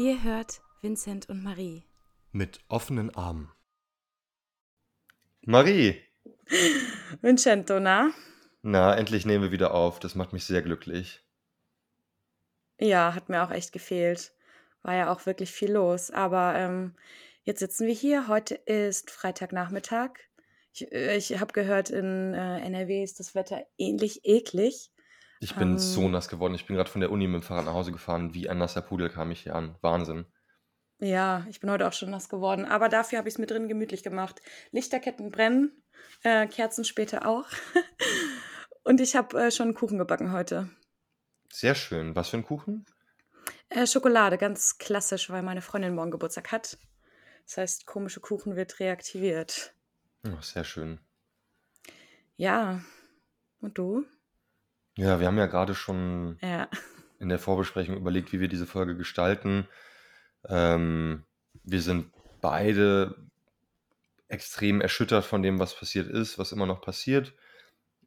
Ihr hört Vincent und Marie. Mit offenen Armen. Marie! Vincento, na? Na, endlich nehmen wir wieder auf. Das macht mich sehr glücklich. Ja, hat mir auch echt gefehlt. War ja auch wirklich viel los. Aber ähm, jetzt sitzen wir hier. Heute ist Freitagnachmittag. Ich, äh, ich habe gehört, in äh, NRW ist das Wetter ähnlich eklig. Ich bin so ähm. nass geworden. Ich bin gerade von der Uni mit dem Fahrrad nach Hause gefahren. Wie ein nasser Pudel kam ich hier an. Wahnsinn. Ja, ich bin heute auch schon nass geworden. Aber dafür habe ich es mir drin gemütlich gemacht. Lichterketten brennen, äh, Kerzen später auch. Und ich habe äh, schon einen Kuchen gebacken heute. Sehr schön. Was für ein Kuchen? Äh, Schokolade, ganz klassisch, weil meine Freundin morgen Geburtstag hat. Das heißt, komische Kuchen wird reaktiviert. Oh, sehr schön. Ja. Und du? Ja, wir haben ja gerade schon Ja. in der Vorbesprechung überlegt, wie wir diese Folge gestalten. Ähm, wir sind beide extrem erschüttert von dem, was passiert ist, was immer noch passiert.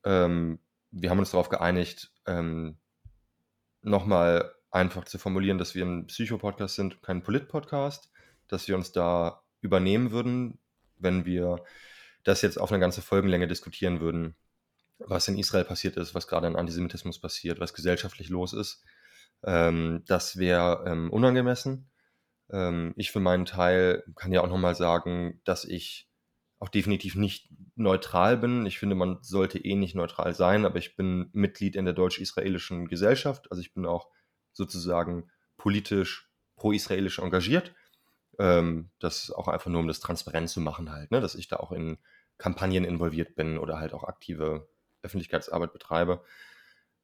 Ähm, wir haben uns darauf geeinigt, ähm, nochmal einfach zu formulieren, dass wir ein Psycho-Podcast sind, kein Polit-Podcast, dass wir uns da übernehmen würden, wenn wir das jetzt auf eine ganze Folgenlänge diskutieren würden was in Israel passiert ist, was gerade an Antisemitismus passiert, was gesellschaftlich los ist. Ähm, das wäre ähm, unangemessen. Ähm, ich für meinen Teil kann ja auch nochmal sagen, dass ich auch definitiv nicht neutral bin. Ich finde, man sollte eh nicht neutral sein, aber ich bin Mitglied in der deutsch-israelischen Gesellschaft. Also ich bin auch sozusagen politisch pro-israelisch engagiert. Ähm, das auch einfach nur, um das transparent zu machen halt, ne? dass ich da auch in Kampagnen involviert bin oder halt auch aktive Öffentlichkeitsarbeit betreibe.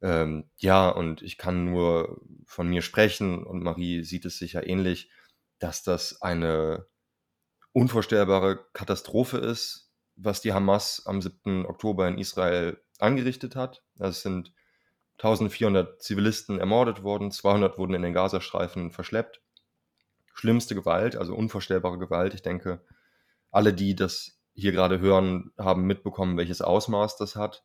Ähm, ja, und ich kann nur von mir sprechen und Marie sieht es sicher ähnlich, dass das eine unvorstellbare Katastrophe ist, was die Hamas am 7. Oktober in Israel angerichtet hat. Es sind 1400 Zivilisten ermordet worden, 200 wurden in den Gazastreifen verschleppt. Schlimmste Gewalt, also unvorstellbare Gewalt. Ich denke, alle, die das hier gerade hören, haben mitbekommen, welches Ausmaß das hat.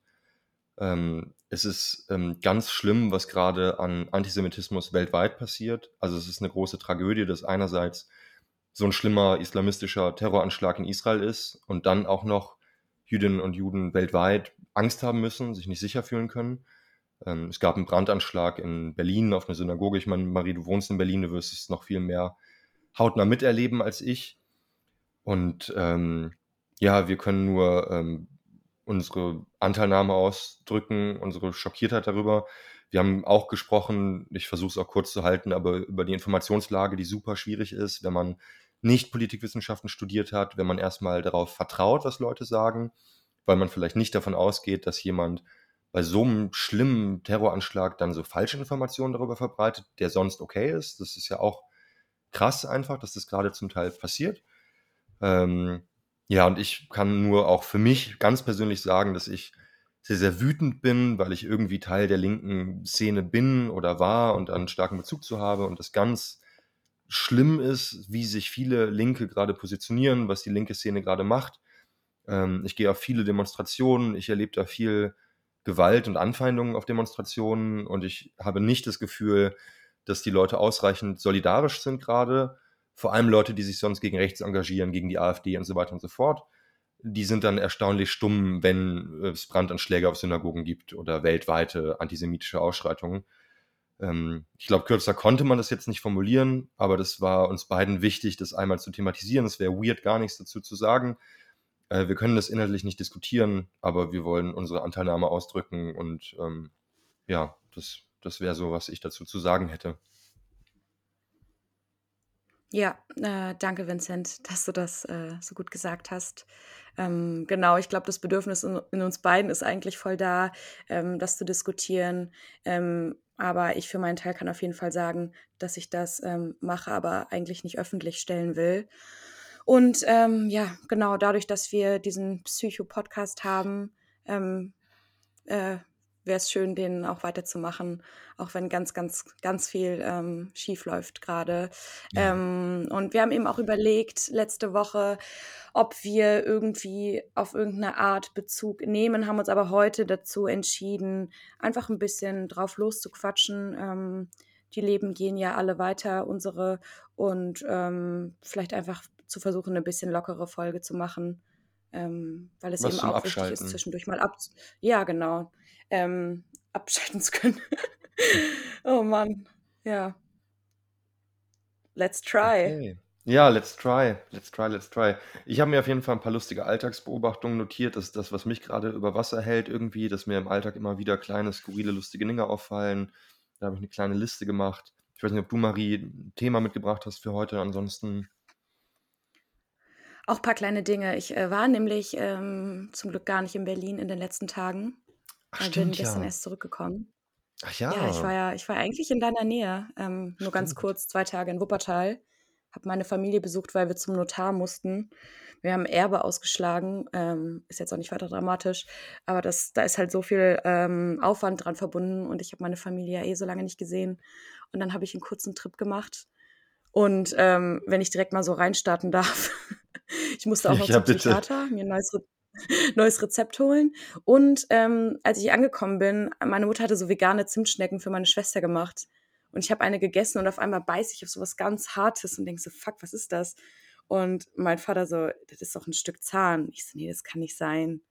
Ähm, es ist ähm, ganz schlimm, was gerade an Antisemitismus weltweit passiert. Also es ist eine große Tragödie, dass einerseits so ein schlimmer islamistischer Terroranschlag in Israel ist und dann auch noch Jüdinnen und Juden weltweit Angst haben müssen, sich nicht sicher fühlen können. Ähm, es gab einen Brandanschlag in Berlin auf eine Synagoge. Ich meine, Marie, du wohnst in Berlin, du wirst es noch viel mehr hautnah miterleben als ich. Und ähm, ja, wir können nur ähm, unsere Anteilnahme ausdrücken, unsere Schockiertheit darüber. Wir haben auch gesprochen, ich versuche es auch kurz zu halten, aber über die Informationslage, die super schwierig ist, wenn man nicht Politikwissenschaften studiert hat, wenn man erstmal darauf vertraut, was Leute sagen, weil man vielleicht nicht davon ausgeht, dass jemand bei so einem schlimmen Terroranschlag dann so falsche Informationen darüber verbreitet, der sonst okay ist. Das ist ja auch krass einfach, dass das gerade zum Teil passiert. Ähm, ja, und ich kann nur auch für mich ganz persönlich sagen, dass ich sehr, sehr wütend bin, weil ich irgendwie Teil der linken Szene bin oder war und einen starken Bezug zu habe und das ganz schlimm ist, wie sich viele Linke gerade positionieren, was die linke Szene gerade macht. Ähm, ich gehe auf viele Demonstrationen, ich erlebe da viel Gewalt und Anfeindungen auf Demonstrationen und ich habe nicht das Gefühl, dass die Leute ausreichend solidarisch sind gerade vor allem Leute, die sich sonst gegen rechts engagieren, gegen die AfD und so weiter und so fort, die sind dann erstaunlich stumm, wenn es Brandanschläge auf Synagogen gibt oder weltweite antisemitische Ausschreitungen. Ähm, ich glaube, kürzer konnte man das jetzt nicht formulieren, aber das war uns beiden wichtig, das einmal zu thematisieren. Es wäre weird, gar nichts dazu zu sagen. Äh, wir können das inhaltlich nicht diskutieren, aber wir wollen unsere Anteilnahme ausdrücken und ähm, ja, das, das wäre so, was ich dazu zu sagen hätte. Ja, äh, danke, Vincent, dass du das äh, so gut gesagt hast. Ähm, genau, ich glaube, das Bedürfnis in, in, uns beiden ist eigentlich voll da, ähm, das zu diskutieren. Ähm, aber ich für meinen Teil kann auf jeden Fall sagen, dass ich das ähm, mache, aber eigentlich nicht öffentlich stellen will. Und ähm, ja, genau, dadurch, dass wir diesen Psycho-Podcast haben, ähm, äh, wäre es schön, den auch weiterzumachen, auch wenn ganz, ganz, ganz viel ähm, schief läuft gerade. Ja. Ähm, und wir haben eben auch überlegt letzte Woche, ob wir irgendwie auf irgendeine Art Bezug nehmen, haben uns aber heute dazu entschieden, einfach ein bisschen drauf loszuquatschen. Ähm, die Leben gehen ja alle weiter, unsere, und ähm, vielleicht einfach zu versuchen, eine bisschen lockere Folge zu machen, ähm, weil es Was eben auch wichtig ist, zwischendurch mal ab, ja, genau, ähm, abschalten zu können. oh Mann, ja. Let's try. Okay. Ja, let's try. Let's try, let's try. Ich habe mir auf jeden Fall ein paar lustige Alltagsbeobachtungen notiert. Das ist das, was mich gerade über Wasser hält irgendwie, dass mir im Alltag immer wieder kleine, skurrile, lustige Dinge auffallen. Da habe ich eine kleine Liste gemacht. Ich weiß nicht, ob du, Marie, ein Thema mitgebracht hast für heute. Ansonsten. Auch ein paar kleine Dinge. Ich äh, war nämlich ähm, zum Glück gar nicht in Berlin in den letzten Tagen. Ach, Ich bin gestern ja. erst zurückgekommen. Ach Ja, ich war ja. ja, ich war eigentlich in deiner Nähe. Ähm, nur ganz Stimmt. kurz, zwei Tage in Wuppertal. Habe meine Familie besucht, weil wir zum Notar mussten. Wir haben Erbe ausgeschlagen. Ähm, ist jetzt auch nicht weiter dramatisch. Aber das, da ist halt so viel ähm, Aufwand dran verbunden. Und ich habe meine Familie ja eh so lange nicht gesehen. Und dann habe ich einen kurzen Trip gemacht. Und ähm, wenn ich direkt mal so reinstarten darf, ich musste auch noch Ja, zum bitte. Psychiater, mir ein neues, neues Rezept holen. Und ähm, als ich angekommen bin, meine Mutter hatte so vegane Zimtschnecken für meine Schwester gemacht. Und ich habe eine gegessen und auf einmal beiß ich auf sowas ganz Hartes und denk so, fuck, was ist das? Und mein Vater so, das ist doch ein Stück Zahn. Ich so, nee, das kann nicht sein.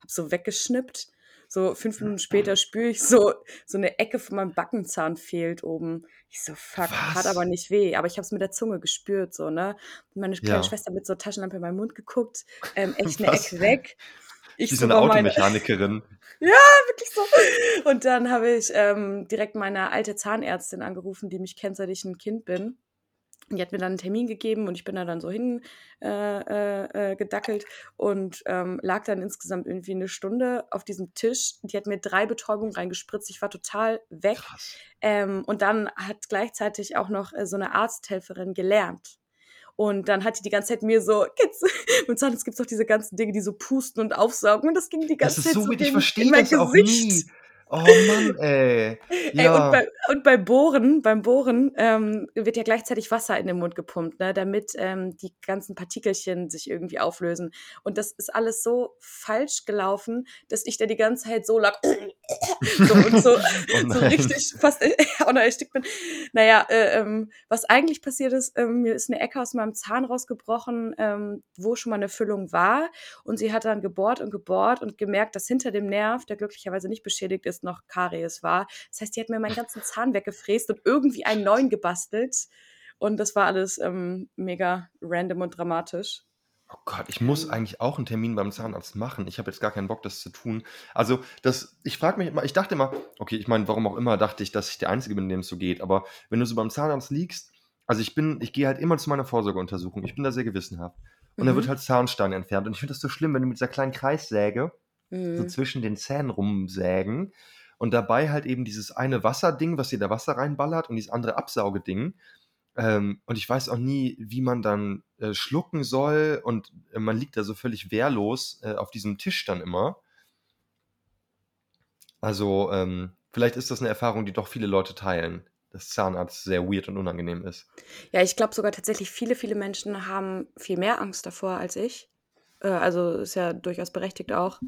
Hab so weggeschnippt. So fünf Minuten später spüre ich so, so eine Ecke von meinem Backenzahn fehlt oben. Ich so, fuck, hat aber Was? nicht weh. Aber ich habe es mit der Zunge gespürt, so, ne? Und meine kleine Ja. Schwester mit so Taschenlampe in meinen Mund geguckt, ähm, echt eine Was? Ecke weg. Ich Wie so eine Automechanikerin. wirklich so. Und dann habe ich ähm, direkt meine alte Zahnärztin angerufen, die mich kennt, seit ich ein Kind bin. Und die hat mir dann einen Termin gegeben und ich bin da dann so hin äh, äh, äh, gedackelt und ähm, lag dann insgesamt irgendwie eine Stunde auf diesem Tisch. Die hat mir drei Betäubungen reingespritzt. Ich war total weg. Ähm, und dann hat gleichzeitig auch noch äh, so eine Arzthelferin gelernt. Und dann hat die die ganze Zeit mir so, du, im Zahnarzt gibt es doch diese ganzen Dinge, die so pusten und aufsaugen. Und das ging die Das ganze ist Zeit so so. Ich verstehe mein das auch Gesicht. nie. Oh Mann, ey. Ey, und Ja. bei, und bei Bohren, beim Bohren ähm, wird ja gleichzeitig Wasser in den Mund gepumpt, ne, damit ähm, die ganzen Partikelchen sich irgendwie auflösen. Und das ist alles so falsch gelaufen, dass ich da die ganze Zeit so lag so und so, Oh so richtig fast auch noch erstickt bin. Naja, äh, ähm, was eigentlich passiert ist, ähm, mir ist eine Ecke aus meinem Zahn rausgebrochen, ähm, wo schon mal eine Füllung war. Und sie hat dann gebohrt und gebohrt und gemerkt, dass hinter dem Nerv, der glücklicherweise nicht beschädigt ist, noch Karies war. Das heißt, die hat mir meinen ganzen Zahn weggefräst und irgendwie einen neuen gebastelt. Und das war alles ähm, mega random und dramatisch. Oh Gott, ich muss Ähm, eigentlich auch einen Termin beim Zahnarzt machen. Ich habe jetzt gar keinen Bock, das zu tun. Also, das, ich frage mich immer, ich dachte immer, okay, ich meine, warum auch immer dachte ich, dass ich der Einzige bin, dem es so geht. Aber wenn du so beim Zahnarzt liegst, also ich bin, ich gehe halt immer zu meiner Vorsorgeuntersuchung. Ich bin da sehr gewissenhaft. Und da wird mhm. halt Zahnstein entfernt. Und ich finde das so schlimm, wenn du mit dieser kleinen Kreissäge so Mhm. zwischen den Zähnen rumsägen und dabei halt eben dieses eine Wasserding, was dir da Wasser reinballert und dieses andere Absaugeding. Ähm, und ich weiß auch nie, wie man dann äh, schlucken soll und äh, man liegt da so völlig wehrlos äh, auf diesem Tisch dann immer. Also ähm, vielleicht ist das eine Erfahrung, die doch viele Leute teilen, dass Zahnarzt sehr weird und unangenehm ist. Ja, ich glaube sogar tatsächlich, viele, viele Menschen haben viel mehr Angst davor als ich. Äh, also ist ja durchaus berechtigt auch.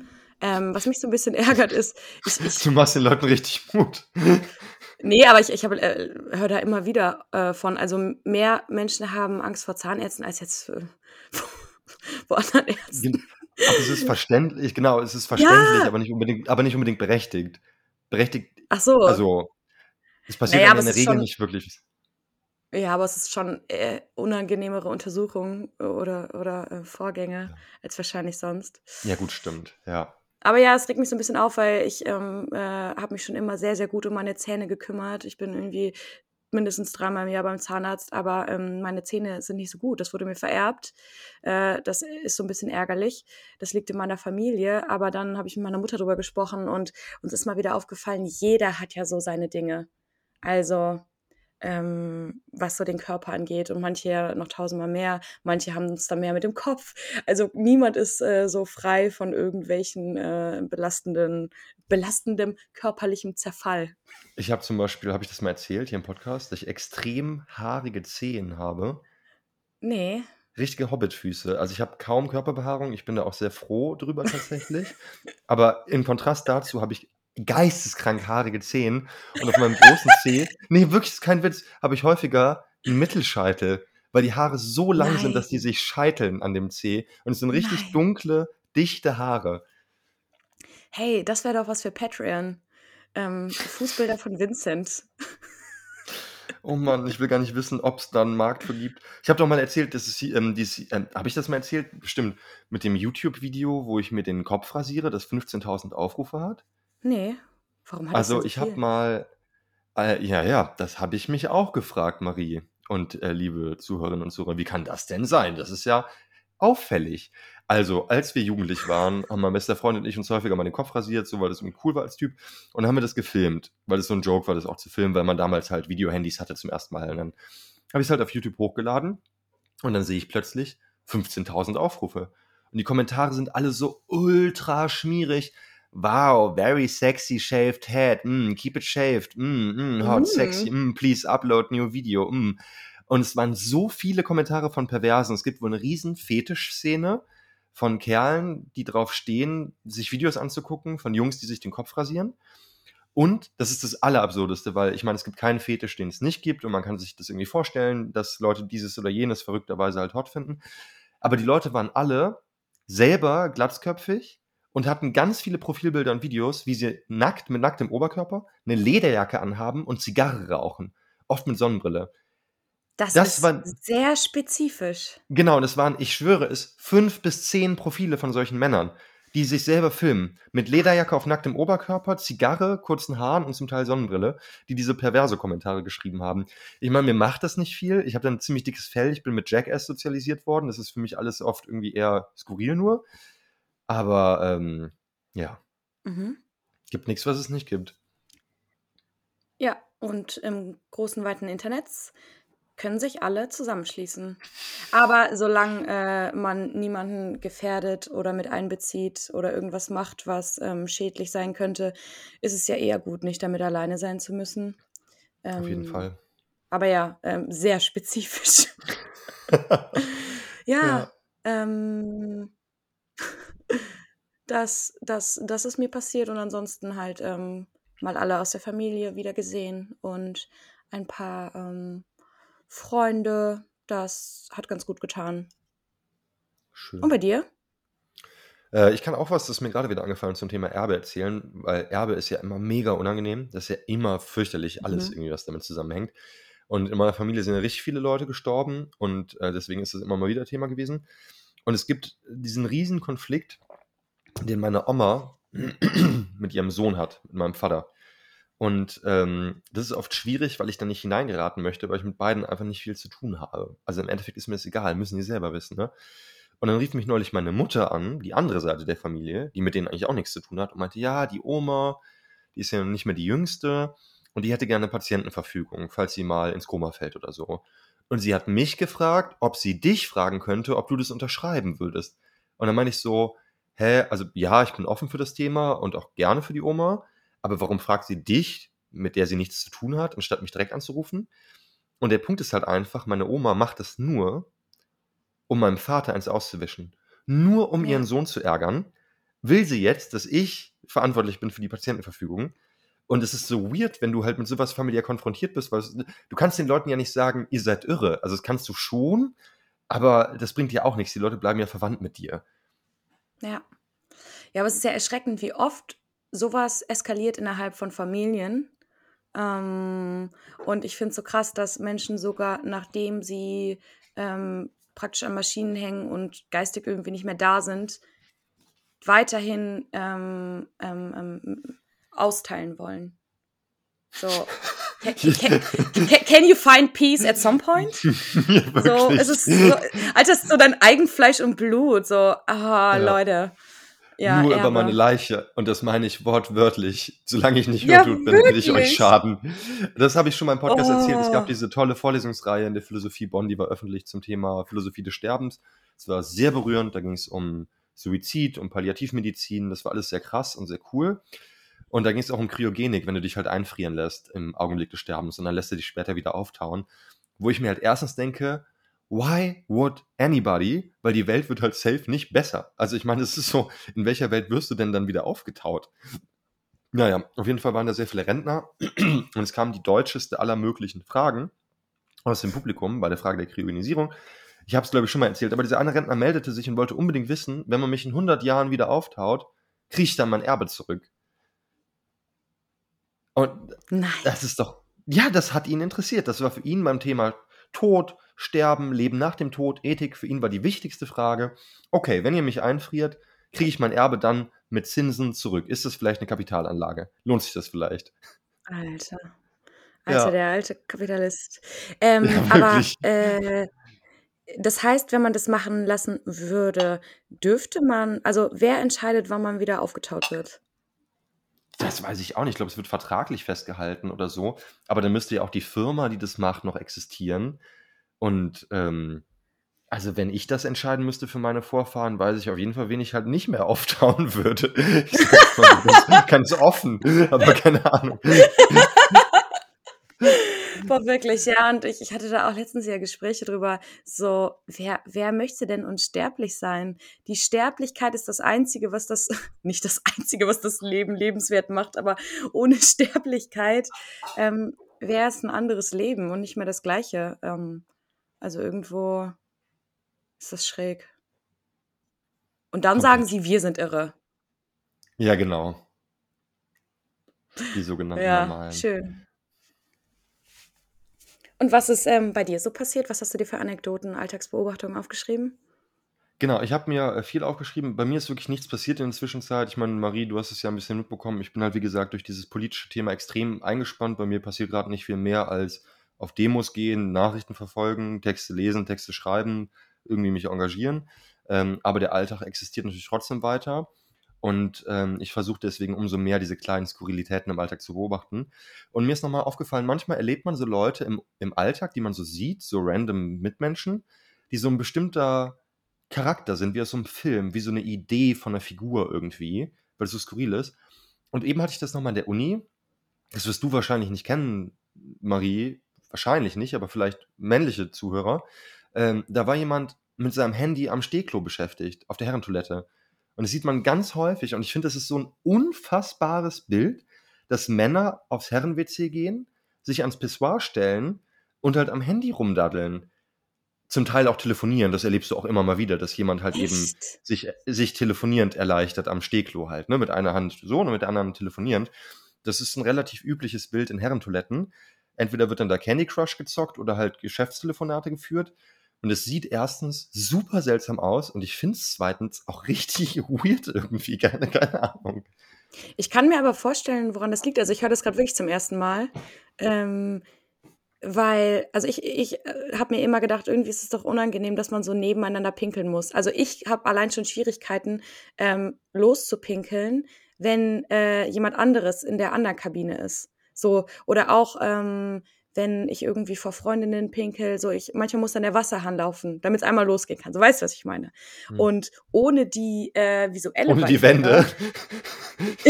Ähm, was mich so ein bisschen ärgert ist, ich, ich Du machst den Leuten richtig Mut. nee, aber ich, ich habe äh, höre da immer wieder äh, von, also mehr Menschen haben Angst vor Zahnärzten als jetzt vor anderen Ärzten. Aber es ist verständlich, genau, es ist verständlich, Ja, aber nicht unbedingt, aber nicht unbedingt berechtigt. Berechtigt, ach so. also es passiert Naja, in der Regel schon, nicht wirklich. Ja, aber es ist schon äh, unangenehmere Untersuchungen oder, oder äh, Vorgänge Ja. als wahrscheinlich sonst. ja, gut, stimmt, ja. Aber ja, es regt mich so ein bisschen auf, weil ich ähm, äh, habe mich schon immer sehr, sehr gut um meine Zähne gekümmert. Ich bin irgendwie mindestens dreimal im Jahr beim Zahnarzt, aber ähm, meine Zähne sind nicht so gut. Das wurde mir vererbt. Äh, das ist so ein bisschen ärgerlich. Das liegt in meiner Familie. Aber dann habe ich mit meiner Mutter drüber gesprochen und uns ist mal wieder aufgefallen, jeder hat ja so seine Dinge. Also ähm, was so den Körper angeht und manche noch tausendmal mehr, manche haben es dann mehr mit dem Kopf. Also niemand ist äh, so frei von irgendwelchen äh, belastenden, belastendem körperlichem Zerfall. Ich habe zum Beispiel, habe ich das mal erzählt hier im Podcast, dass ich extrem haarige Zehen habe. Nee. Richtige Hobbitfüße. Also ich habe kaum Körperbehaarung. Ich bin da auch sehr froh drüber tatsächlich. Aber im Kontrast dazu habe ich geisteskrank haarige Zehen und auf meinem großen Zeh, nee, wirklich, ist kein Witz, habe ich häufiger einen Mittelscheitel, weil die Haare so lang Nein. sind, dass die sich scheiteln an dem Zeh und es sind richtig Nein. dunkle, dichte Haare. Hey, das wäre doch was für Patreon. Ähm, Fußbilder von Vincent. Oh Mann, ich will gar nicht wissen, ob es da einen Markt für gibt. Ich habe doch mal erzählt, dass es ähm, dieses, ähm, habe ich das mal erzählt? Bestimmt. Mit dem YouTube-Video, wo ich mir den Kopf rasiere, das 15.000 Aufrufe hat? Nee. Warum hat Also, so ich habe mal, äh, ja, ja, das habe ich mich auch gefragt, Marie und äh, liebe Zuhörerinnen und Zuhörer. Wie kann das denn sein? Das ist ja auffällig. Also, als wir jugendlich waren, haben mein bester Freund und ich uns häufiger mal den Kopf rasiert, so weil das irgendwie cool war als Typ. Und dann haben wir das gefilmt, weil es so ein Joke war, das auch zu filmen, weil man damals halt Videohandys hatte zum ersten Mal. Und dann habe ich es halt auf YouTube hochgeladen und dann sehe ich plötzlich 15.000 Aufrufe. Und die Kommentare sind alle so ultra schmierig. Wow, very sexy shaved head. Mm, keep it shaved. Mm, mm, hot, mm. sexy. Mm, please upload new video. Mm. Und es waren so viele Kommentare von Perversen. Es gibt wohl eine riesen Fetischszene von Kerlen, die drauf stehen, sich Videos anzugucken, von Jungs, die sich den Kopf rasieren. Und das ist das Allerabsurdeste, weil ich meine, es gibt keinen Fetisch, den es nicht gibt und man kann sich das irgendwie vorstellen, dass Leute dieses oder jenes verrückterweise halt hot finden. Aber die Leute waren alle selber glatzköpfig und hatten ganz viele Profilbilder und Videos, wie sie nackt mit nacktem Oberkörper eine Lederjacke anhaben und Zigarre rauchen. Oft mit Sonnenbrille. Das, das ist war, sehr spezifisch. Genau, und es waren, ich schwöre es, fünf bis zehn Profile von solchen Männern, die sich selber filmen. Mit Lederjacke auf nacktem Oberkörper, Zigarre, kurzen Haaren und zum Teil Sonnenbrille, die diese perverse Kommentare geschrieben haben. Ich meine, mir macht das nicht viel. Ich habe dann ein ziemlich dickes Fell. Ich bin mit Jackass sozialisiert worden. Das ist für mich alles oft irgendwie eher skurril nur. Aber ähm, ja. Mhm. Gibt nichts, was es nicht gibt. Ja, und im großen, weiten Internet können sich alle zusammenschließen. Aber solange äh, man niemanden gefährdet oder mit einbezieht oder irgendwas macht, was ähm, schädlich sein könnte, ist es ja eher gut, nicht damit alleine sein zu müssen. Ähm, Auf jeden ähm, Fall. Aber ja, ähm, sehr spezifisch. ja, ja. Das, das, das ist mir passiert und ansonsten halt ähm, mal alle aus der Familie wieder gesehen und ein paar ähm, Freunde. Das hat ganz gut getan. Schön. Und bei dir? Äh, ich kann auch was, das ist mir gerade wieder angefallen zum Thema Erbe erzählen, weil Erbe ist ja immer mega unangenehm. Das ist ja immer fürchterlich, alles mhm. irgendwie, was damit zusammenhängt. Und in meiner Familie sind ja richtig viele Leute gestorben und äh, deswegen ist das immer mal wieder Thema gewesen. Und es gibt diesen riesen Konflikt, den meine Oma mit ihrem Sohn hat, mit meinem Vater. Und ähm, das ist oft schwierig, weil ich da nicht hineingeraten möchte, weil ich mit beiden einfach nicht viel zu tun habe. Also im Endeffekt ist mir das egal, müssen die selber wissen, ne? Und dann rief mich neulich meine Mutter an, die andere Seite der Familie, die mit denen eigentlich auch nichts zu tun hat, und meinte, ja, die Oma, die ist ja nicht mehr die jüngste und die hätte gerne Patientenverfügung, falls sie mal ins Koma fällt oder so. Und sie hat mich gefragt, ob sie dich fragen könnte, ob du das unterschreiben würdest. Und dann meine ich so, hä, also ja, ich bin offen für das Thema und auch gerne für die Oma, aber warum fragt sie dich, mit der sie nichts zu tun hat, anstatt mich direkt anzurufen? Und der Punkt ist halt einfach, meine Oma macht das nur, um meinem Vater eins auszuwischen. Nur um ja. ihren Sohn zu ärgern, will sie jetzt, dass ich verantwortlich bin für die Patientenverfügung. Und es ist so weird, wenn du halt mit sowas familiär konfrontiert bist, weil du kannst den Leuten ja nicht sagen, ihr seid irre. Also das kannst du schon, aber das bringt dir auch nichts. Die Leute bleiben ja verwandt mit dir. Ja. Ja, aber es ist ja erschreckend, wie oft sowas eskaliert innerhalb von Familien. Ähm, und ich finde es so krass, dass Menschen sogar, nachdem sie ähm, praktisch an Maschinen hängen und geistig irgendwie nicht mehr da sind, weiterhin ähm, ähm, ähm austeilen wollen. So, can, can, can, you find peace at some point? Ja, so, es ist so, Alter, es ist so dein Eigenfleisch und Blut. So, ah, ja. Leute. Ja, Nur Erbe. über meine Leiche. Und das meine ich wortwörtlich. Solange ich nicht ja, Blut bin, will ich euch schaden. Das habe ich schon mal im Podcast oh. erzählt. Es gab oh. diese tolle Vorlesungsreihe in der Philosophie Bonn, die war öffentlich zum Thema Philosophie des Sterbens. Es war sehr berührend. Da ging es um Suizid, um Palliativmedizin. Das war alles sehr krass und sehr cool. Und da ging es auch um Kryogenik, wenn du dich halt einfrieren lässt im Augenblick des Sterbens und dann lässt er dich später wieder auftauen. Wo ich mir halt erstens denke, why would anybody? Weil die Welt wird halt safe nicht besser. Also ich meine, es ist so, in welcher Welt wirst du denn dann wieder aufgetaut? Naja, auf jeden Fall waren da sehr viele Rentner und es kam die deutscheste aller möglichen Fragen aus dem Publikum bei der Frage der Kryogenisierung. Ich habe es, glaube ich, schon mal erzählt, aber dieser eine Rentner meldete sich und wollte unbedingt wissen, wenn man mich in 100 Jahren wieder auftaut, kriege ich dann mein Erbe zurück. Und Nein. das ist doch, ja, das hat ihn interessiert. Das war für ihn beim Thema Tod, Sterben, Leben nach dem Tod, Ethik, für ihn war die wichtigste Frage. Okay, wenn ihr mich einfriert, kriege ich mein Erbe dann mit Zinsen zurück? Ist das vielleicht eine Kapitalanlage? Lohnt sich das vielleicht? Alter. Alter, ja. der alte Kapitalist. Ähm, ja, aber äh, das heißt, wenn man das machen lassen würde, dürfte man, also wer entscheidet, wann man wieder aufgetaut wird? Das weiß ich auch nicht. Ich glaube, es wird vertraglich festgehalten oder so. Aber dann müsste ja auch die Firma, die das macht, noch existieren. Und ähm, also wenn ich das entscheiden müsste für meine Vorfahren, weiß ich auf jeden Fall, wen ich halt nicht mehr auftauen würde. Ich sag's mal ganz, ganz offen, aber keine Ahnung. Boah, wirklich, ja. Und ich, ich hatte da auch letztens ja Gespräche drüber, so, wer, wer möchte denn unsterblich sein? Die Sterblichkeit ist das Einzige, was das, nicht das Einzige, was das Leben lebenswert macht, aber ohne Sterblichkeit ähm, wäre es ein anderes Leben und nicht mehr das gleiche. Ähm, also irgendwo ist das schräg. Und dann sagen sie, wir sind irre. Ja, genau. Die sogenannten ja, Normalen. Schön. Und was ist ähm, bei dir so passiert? Was hast du dir für Anekdoten, Alltagsbeobachtungen aufgeschrieben? Genau, ich habe mir äh, viel aufgeschrieben. Bei mir ist wirklich nichts passiert in der Zwischenzeit. Ich meine, Marie, du hast es ja ein bisschen mitbekommen. Ich bin halt, wie gesagt, durch dieses politische Thema extrem eingespannt. Bei mir passiert gerade nicht viel mehr als auf Demos gehen, Nachrichten verfolgen, Texte lesen, Texte schreiben, irgendwie mich engagieren. Ähm, aber der Alltag existiert natürlich trotzdem weiter. Und ähm, ich versuche deswegen umso mehr diese kleinen Skurrilitäten im Alltag zu beobachten. Und mir ist nochmal aufgefallen, manchmal erlebt man so Leute im, im Alltag, die man so sieht, so random Mitmenschen, die so ein bestimmter Charakter sind, wie aus so einem Film, wie so eine Idee von einer Figur irgendwie, weil es so skurril ist. Und eben hatte ich das nochmal in der Uni. Das wirst du wahrscheinlich nicht kennen, Marie. Wahrscheinlich nicht, aber vielleicht männliche Zuhörer. Ähm, da war jemand mit seinem Handy am Stehklo beschäftigt, auf der Herrentoilette. Und das sieht man ganz häufig. Und ich finde, das ist so ein unfassbares Bild, dass Männer aufs Herren-WC gehen, sich ans Pissoir stellen und halt am Handy rumdaddeln. Zum Teil auch telefonieren. Das erlebst du auch immer mal wieder, dass jemand halt Echt? eben sich, sich telefonierend erleichtert am Stehklo halt. Ne? Mit einer Hand so und mit der anderen telefonierend. Das ist ein relativ übliches Bild in Herrentoiletten. Entweder wird dann da Candy Crush gezockt oder halt Geschäftstelefonate geführt. Und es sieht erstens super seltsam aus und ich finde es zweitens auch richtig weird irgendwie. Keine, keine Ahnung. Ich kann mir aber vorstellen, woran das liegt. Also ich höre das gerade wirklich zum ersten Mal. Ähm, weil, also ich, ich äh, habe mir immer gedacht, irgendwie ist es doch unangenehm, dass man so nebeneinander pinkeln muss. Also ich habe allein schon Schwierigkeiten, ähm, loszupinkeln, wenn äh, jemand anderes in der anderen Kabine ist. So, oder auch, ähm, wenn ich irgendwie vor Freundinnen pinkel, so ich, manchmal muss dann der Wasserhahn laufen, damit es einmal losgehen kann. So weißt du, was ich meine. Hm. Und ohne die äh, visuelle Ohne die Wände.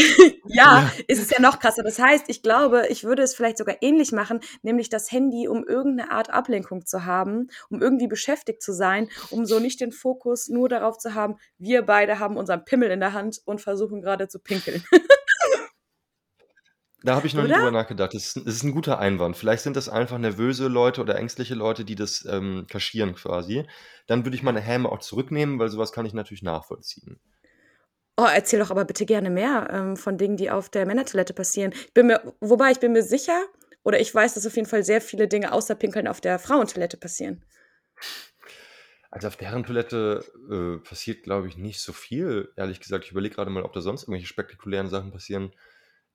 ja, ja, ist es ja noch krasser. Das heißt, ich glaube, ich würde es vielleicht sogar ähnlich machen, nämlich das Handy, um irgendeine Art Ablenkung zu haben, um irgendwie beschäftigt zu sein, um so nicht den Fokus nur darauf zu haben, wir beide haben unseren Pimmel in der Hand und versuchen gerade zu pinkeln. Da habe ich noch nie drüber nachgedacht. Das ist, das ist ein guter Einwand. Vielleicht sind das einfach nervöse Leute oder ängstliche Leute, die das ähm, kaschieren quasi. Dann würde ich meine Häme auch zurücknehmen, weil sowas kann ich natürlich nachvollziehen. Oh, erzähl doch aber bitte gerne mehr ähm, von Dingen, die auf der Männertoilette passieren. Ich bin mir, wobei ich bin mir sicher, oder ich weiß, dass auf jeden Fall sehr viele Dinge außer Pinkeln auf der Frauentoilette passieren. Also auf der Herrentoilette äh, passiert, glaube ich, nicht so viel. Ehrlich gesagt, ich überlege gerade mal, ob da sonst irgendwelche spektakulären Sachen passieren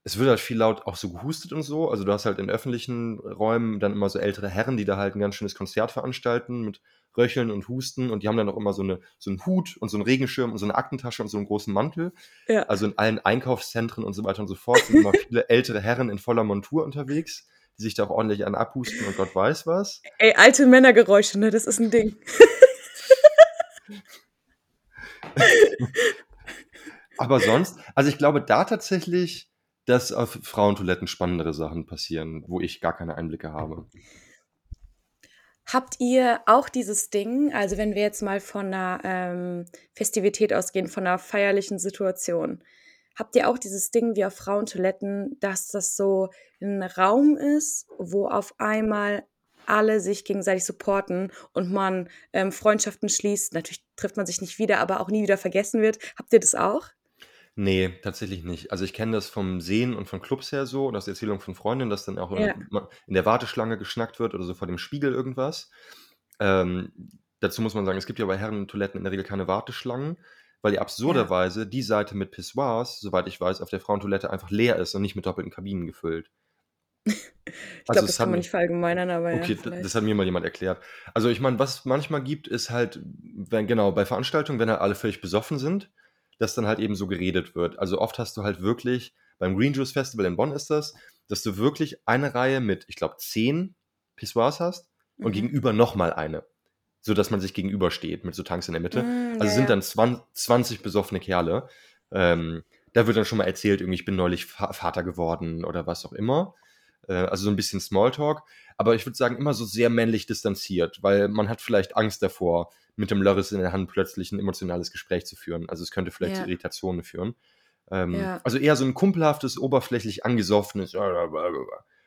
es wird halt viel laut auch so gehustet und so. Also du hast halt in öffentlichen Räumen dann immer so ältere Herren, die da halt ein ganz schönes Konzert veranstalten mit Röcheln und Husten und die haben dann auch immer so, eine, so einen Hut und so einen Regenschirm und so eine Aktentasche und so einen großen Mantel. Ja. Also in allen Einkaufszentren und so weiter und so fort sind immer viele ältere Herren in voller Montur unterwegs, die sich da auch ordentlich an abhusten und Gott weiß was. Ey, alte Männergeräusche, ne? Das ist ein Ding. Aber sonst, also ich glaube da tatsächlich dass auf Frauentoiletten spannendere Sachen passieren, wo ich gar keine Einblicke habe. Habt ihr auch dieses Ding, also wenn wir jetzt mal von einer ähm, Festivität ausgehen, von einer feierlichen Situation, habt ihr auch dieses Ding wie auf Frauentoiletten, dass das so ein Raum ist, wo auf einmal alle sich gegenseitig supporten und man ähm, Freundschaften schließt. Natürlich trifft man sich nicht wieder, aber auch nie wieder vergessen wird. Habt ihr das auch? Nee, tatsächlich nicht. Also, ich kenne das vom Sehen und von Clubs her so und aus Erzählung von Freundinnen, dass dann auch Ja. in in der Warteschlange geschnackt wird oder so vor dem Spiegel irgendwas. Ähm, dazu muss man sagen, es gibt ja bei Herrentoiletten in der Regel keine Warteschlangen, weil ja absurderweise die Seite mit Pissoirs, soweit ich weiß, auf der Frauentoilette einfach leer ist und nicht mit doppelten Kabinen gefüllt. Ich glaube, Also, das es kann man nicht verallgemeinern, aber ja, okay, d das vielleicht. hat mir mal jemand erklärt. Also, ich meine, was es manchmal gibt, ist halt, wenn genau, bei Veranstaltungen, wenn halt alle völlig besoffen sind, dass dann halt eben so geredet wird. Also, oft hast du halt wirklich beim Green Juice Festival in Bonn ist das, dass du wirklich eine Reihe mit, ich glaube, 10 Pissoirs hast und Mhm. gegenüber noch mal eine, sodass man sich gegenübersteht mit so Tanks in der Mitte. Hm, Also, ja, es sind dann zwan 20 besoffene Kerle. Ähm, da wird dann schon mal erzählt, irgendwie: „Ich bin neulich Va Vater geworden“ oder was auch immer. Äh, also, so ein bisschen Smalltalk. Aber ich würde sagen, immer so sehr männlich distanziert, weil man hat vielleicht Angst davor, mit dem Lörres in der Hand plötzlich ein emotionales Gespräch zu führen. Also, es könnte vielleicht zu Ja. Irritationen führen. Ähm, Ja. also, eher so ein kumpelhaftes, oberflächlich angesoffenes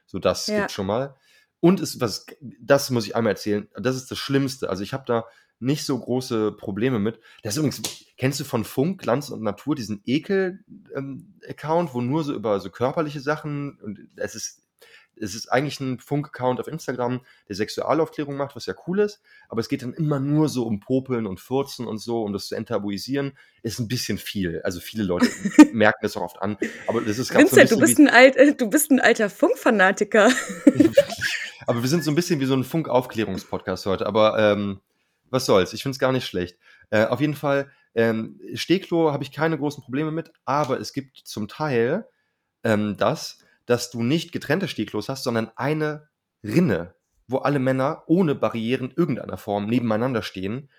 so das Ja. gibt's schon mal. Und es was das muss ich einmal erzählen, das ist das Schlimmste. Also, ich habe da nicht so große Probleme mit. Das ist übrigens kennst du von Funk, Glanz und Natur diesen Ekel ähm, wo nur so über so körperliche Sachen und es ist es ist eigentlich ein Funk-Account auf Instagram, der Sexualaufklärung macht, was ja cool ist, aber es geht dann immer nur so um Popeln und Furzen und so, um das zu enttabuisieren, ist ein bisschen viel. Also, viele Leute merken das auch oft an, aber das ist so 'n Vincent, du bisschen bist wie 'n alt äh, du bist 'n alter Funkfanatiker. Aber wir sind so ein bisschen wie so ein Funk-Aufklärungspodcast heute, aber, ähm, was soll's? Ich finde es gar nicht schlecht. Äh, auf jeden Fall, ähm, Stehklo habe ich keine großen Probleme mit, aber es gibt zum Teil, ähm, das, dass du nicht getrennte Stehklos hast, sondern eine Rinne, wo alle Männer ohne Barrieren irgendeiner Form nebeneinander stehen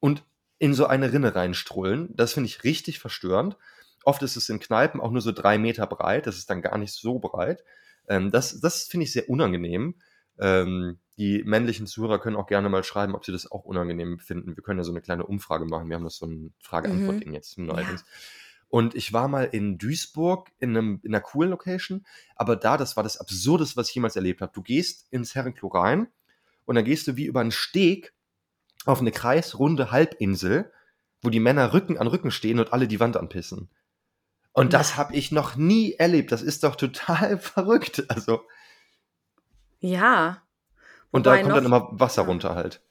und in so eine Rinne reinstrullen. Das finde ich richtig verstörend. Oft ist es in Kneipen auch nur so 3 Meter breit, das ist dann gar nicht so breit. Ähm, das das finde ich sehr unangenehm. Ähm, die männlichen Zuhörer können auch gerne mal schreiben, ob sie das auch unangenehm finden. Wir können ja so 'ne kleine Umfrage machen. Wir haben das so 'n Frage-Antwort-Ding Mhm. jetzt Ja. Und ich war mal in Duisburg in 'nem in 'ner coolen Location, aber da, das war das Absurdeste, was ich jemals erlebt habe. Du gehst ins Herrenklo rein und dann gehst du wie über 'n Steg auf 'ne kreisrunde Halbinsel, wo die Männer Rücken an Rücken stehen und alle die Wand anpissen. Und das habe ich noch nie erlebt. Das ist doch total verrückt. Also Ja. Und da Wobei kommt dann immer Wasser runter halt.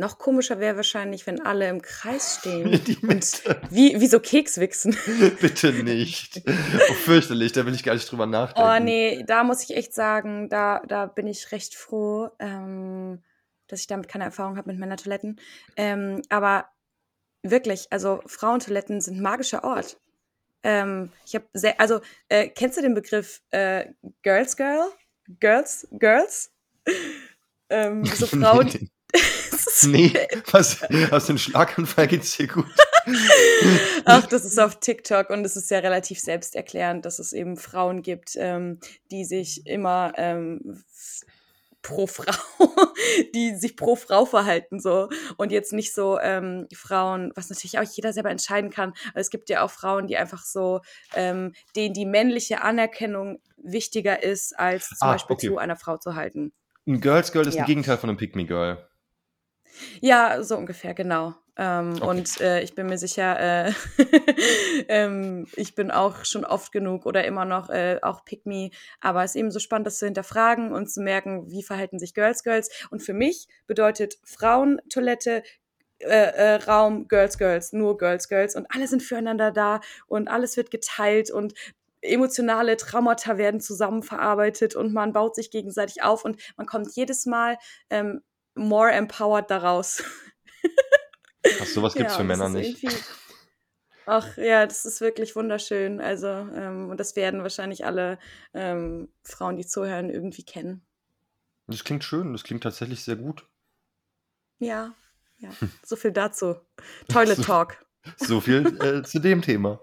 Noch komischer wäre wahrscheinlich, wenn alle im Kreis stehen und wie wie so Kekswichsen. Bitte nicht. Oh, fürchterlich, da will ich gar nicht drüber Oh, nachdenken. ne, da muss ich echt sagen, da da bin ich recht froh, ähm, dass ich damit keine Erfahrung habe mit Männertoiletten. Ähm, aber wirklich, also, Frauentoiletten sind magischer Ort. Ähm, ich habe sehr also, äh, kennst du den Begriff, äh, Girls Girl? Girls Girls? Ähm, so Frauen Ne, es ist ne. Was? Hast du 'n Schlaganfall? Geht's dir gut? Ach, das ist auf TikTok und es ist ja relativ selbsterklärend, dass es eben Frauen gibt, ähm, die sich immer, ähm, pro Frau die sich pro Frau verhalten so und jetzt nicht so, ähm, Frauen was natürlich auch jeder selber entscheiden kann. Aber es gibt ja auch Frauen, die einfach so ähm, denen die männliche Anerkennung wichtiger ist, als zum Ah, Beispiel okay. zu einer Frau zu halten. 'N Girls Girl ist Ja. Gegenteil von 'nem Pick Me Girl. Ja, so ungefähr, genau. Ähm, Okay. und, äh, ich bin mir sicher, äh, ähm, ich bin auch schon oft genug oder immer noch, äh, auch Pick Me. Aber es ist eben so spannend, das zu hinterfragen und zu merken, wie verhalten sich Girls Girls. Und für mich bedeutet Frauentoilette, äh, äh, Raum Girls Girls, nur Girls Girls und alle sind füreinander da und alles wird geteilt und emotionale Traumata werden zusammen verarbeitet und man baut sich gegenseitig auf und man kommt jedes Mal, ähm, more empowered da raus. Krass, so was gibt's Ja, für Männer nicht. ach ja, das ist wirklich wunderschön. Also, ähm, und das werden wahrscheinlich alle, ähm, Frauen, die zuhören, irgendwie kennen. Das klingt schön, das klingt tatsächlich sehr gut. Ja, ja, so viel dazu. Toilet So Talk. so viel, äh, zu dem Thema.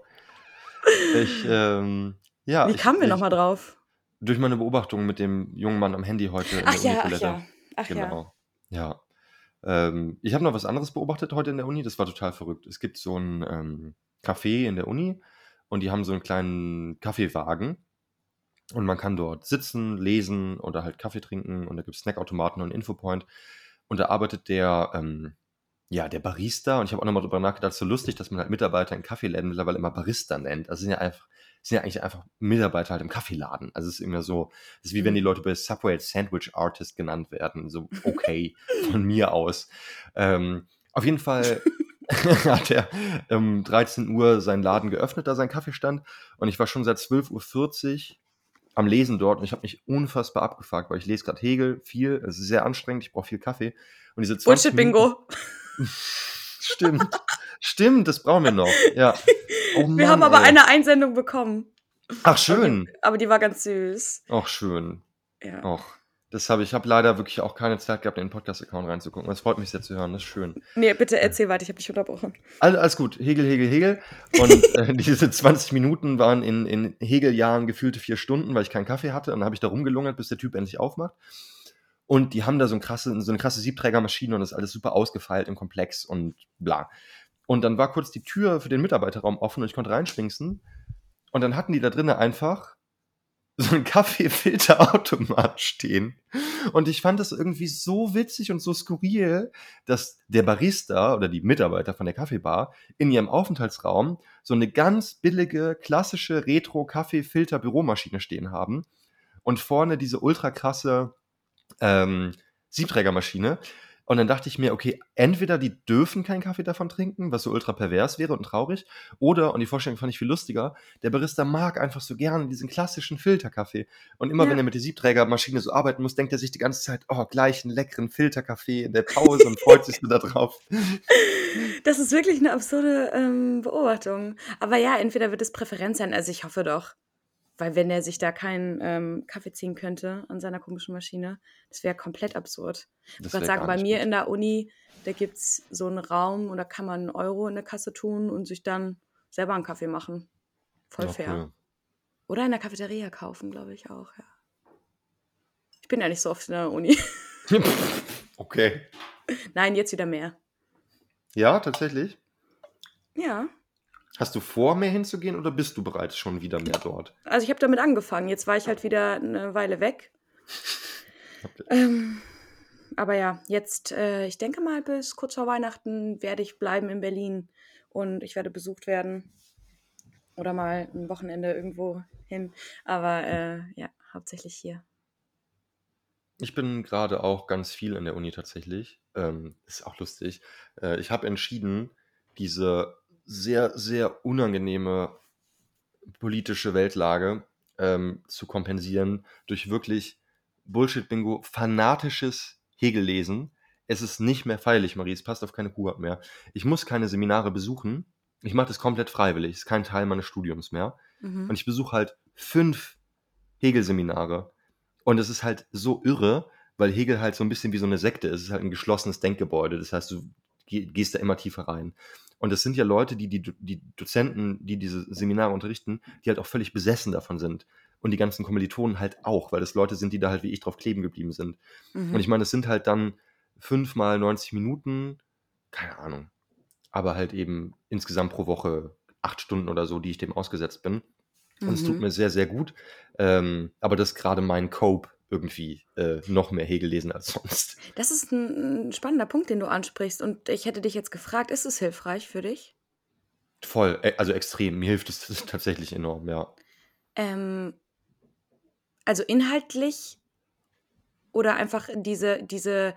Ich, ähm ja, Wie ich kamen wir noch ich mal drauf? durch meine Beobachtung mit dem jungen Mann am Handy heute in Ach der ja, ach ja, ach ja. Genau. Ja. Ähm, ich habe noch was anderes beobachtet heute in der Uni, das war total verrückt. Es gibt so 'n, ähm, Café in der Uni und die haben so einen kleinen Kaffeewagen und man kann dort sitzen, lesen oder halt Kaffee trinken und da gibt es Snackautomaten und Infopoint. Und da arbeitet der, ähm, ja, der Barista und ich habe auch nochmal drüber nachgedacht, so lustig, dass man halt Mitarbeiter in Kaffeeläden mittlerweile immer Barista nennt. Also sind ja einfach, sind ja eigentlich einfach Mitarbeiter halt im Kaffeeladen. Also es ist immer so, es ist wie wenn die mhm. Leute bei Subway Sandwich Artist genannt werden. So, okay, von mir aus. Ähm, auf jeden Fall hat er um 13 Uhr seinen Laden geöffnet, da sein Kaffeestand. Und ich war schon seit 12.40 Uhr am Lesen dort und ich habe mich unfassbar abgefragt, weil ich lese gerade Hegel viel, es ist sehr anstrengend, ich brauche viel Kaffee. Und diese Bullshit-Bingo. Stimmt. Stimmt, das brauchen wir noch. Ja. Oh Mann, wir haben aber ey. eine Einsendung bekommen. Ach, schön. Aber die, aber die war ganz süß. Ach, schön. Ja. Ach. Das habe ich, habe leider wirklich auch keine Zeit gehabt, in den Podcast-Account reinzugucken. Es freut mich sehr zu hören, das ist schön. Nee, bitte erzähl weiter, ich habe dich unterbrochen. Alles, alles gut, Hegel, Hegel, Hegel. Und äh, diese 20 Minuten waren in, in Hegel-Jahren gefühlte vier Stunden, weil ich keinen Kaffee hatte. Und dann habe ich da rumgelungert, bis der Typ endlich aufmacht. Und die haben da so, ein krasse, so eine krasse Siebträgermaschine und das ist alles super ausgefeilt und komplex und bla. Und dann war kurz die Tür für den Mitarbeiterraum offen und ich konnte reinschwingsen. Und dann hatten die da drinnen einfach so ein Kaffeefilterautomat stehen. Und ich fand das irgendwie so witzig und so skurril, dass der Barista oder die Mitarbeiter von der Kaffeebar in ihrem Aufenthaltsraum so eine ganz billige, klassische Retro-Kaffeefilter-Büromaschine stehen haben und vorne diese ultra krasse ähm, Siebträgermaschine, und dann dachte ich mir, okay, entweder die dürfen keinen Kaffee davon trinken, was so ultra pervers wäre und traurig, oder, und die Vorstellung fand ich viel lustiger, der Barista mag einfach so gerne diesen klassischen Filterkaffee. Und immer ja. wenn er mit der Siebträgermaschine so arbeiten muss, denkt er sich die ganze Zeit, oh, gleich einen leckeren Filterkaffee in der Pause und freut sich so darauf. Das ist wirklich eine absurde ähm, Beobachtung. Aber ja, entweder wird es Präferenz sein, also ich hoffe doch. Weil wenn er sich da keinen ähm, Kaffee ziehen könnte an seiner komischen Maschine, das wäre komplett absurd. Ich würde sagen, bei mir gut. in der Uni, da gibt es so einen Raum und da kann man einen Euro in der Kasse tun und sich dann selber einen Kaffee machen. Voll ja, fair. Cool. Oder in der Cafeteria kaufen, glaube ich auch, ja. Ich bin ja nicht so oft in der Uni. okay. Nein, jetzt wieder mehr. Ja, tatsächlich? Ja. Hast du vor, mehr hinzugehen oder bist du bereits schon wieder mehr dort? Also ich habe damit angefangen. Jetzt war ich halt wieder eine Weile weg. Okay. Ähm, aber ja, jetzt, äh, ich denke mal, bis kurz vor Weihnachten werde ich bleiben in Berlin und ich werde besucht werden. Oder mal ein Wochenende irgendwo hin. Aber äh, ja, hauptsächlich hier. Ich bin gerade auch ganz viel in der Uni tatsächlich. Ähm, ist auch lustig. Äh, ich habe entschieden, diese sehr, sehr unangenehme politische Weltlage ähm, zu kompensieren durch wirklich Bullshit-Bingo, fanatisches Hegel-Lesen. Es ist nicht mehr feierlich, Marie, es passt auf keine Kuh mehr. Ich muss keine Seminare besuchen. Ich mache das komplett freiwillig. Es ist kein Teil meines Studiums mehr. Mhm. Und ich besuche halt fünf Hegel-Seminare. Und es ist halt so irre, weil Hegel halt so ein bisschen wie so eine Sekte ist. Es ist halt ein geschlossenes Denkgebäude. Das heißt, du gehst da immer tiefer rein. Und es sind ja Leute, die, die die Dozenten, die diese Seminare unterrichten, die halt auch völlig besessen davon sind. Und die ganzen Kommilitonen halt auch, weil es Leute sind, die da halt wie ich drauf kleben geblieben sind. Mhm. Und ich meine, es sind halt dann fünfmal 90 Minuten, keine Ahnung, aber halt eben insgesamt pro Woche acht Stunden oder so, die ich dem ausgesetzt bin. Und es tut mhm. mir sehr, sehr gut. Ähm, aber das ist gerade mein Cope irgendwie äh, noch mehr Hegel lesen als sonst. Das ist ein, ein, spannender Punkt, den du ansprichst. Und ich hätte dich jetzt gefragt, ist es hilfreich für dich? Voll, also extrem. Mir hilft es tatsächlich enorm, ja. Ähm, also inhaltlich oder einfach diese, diese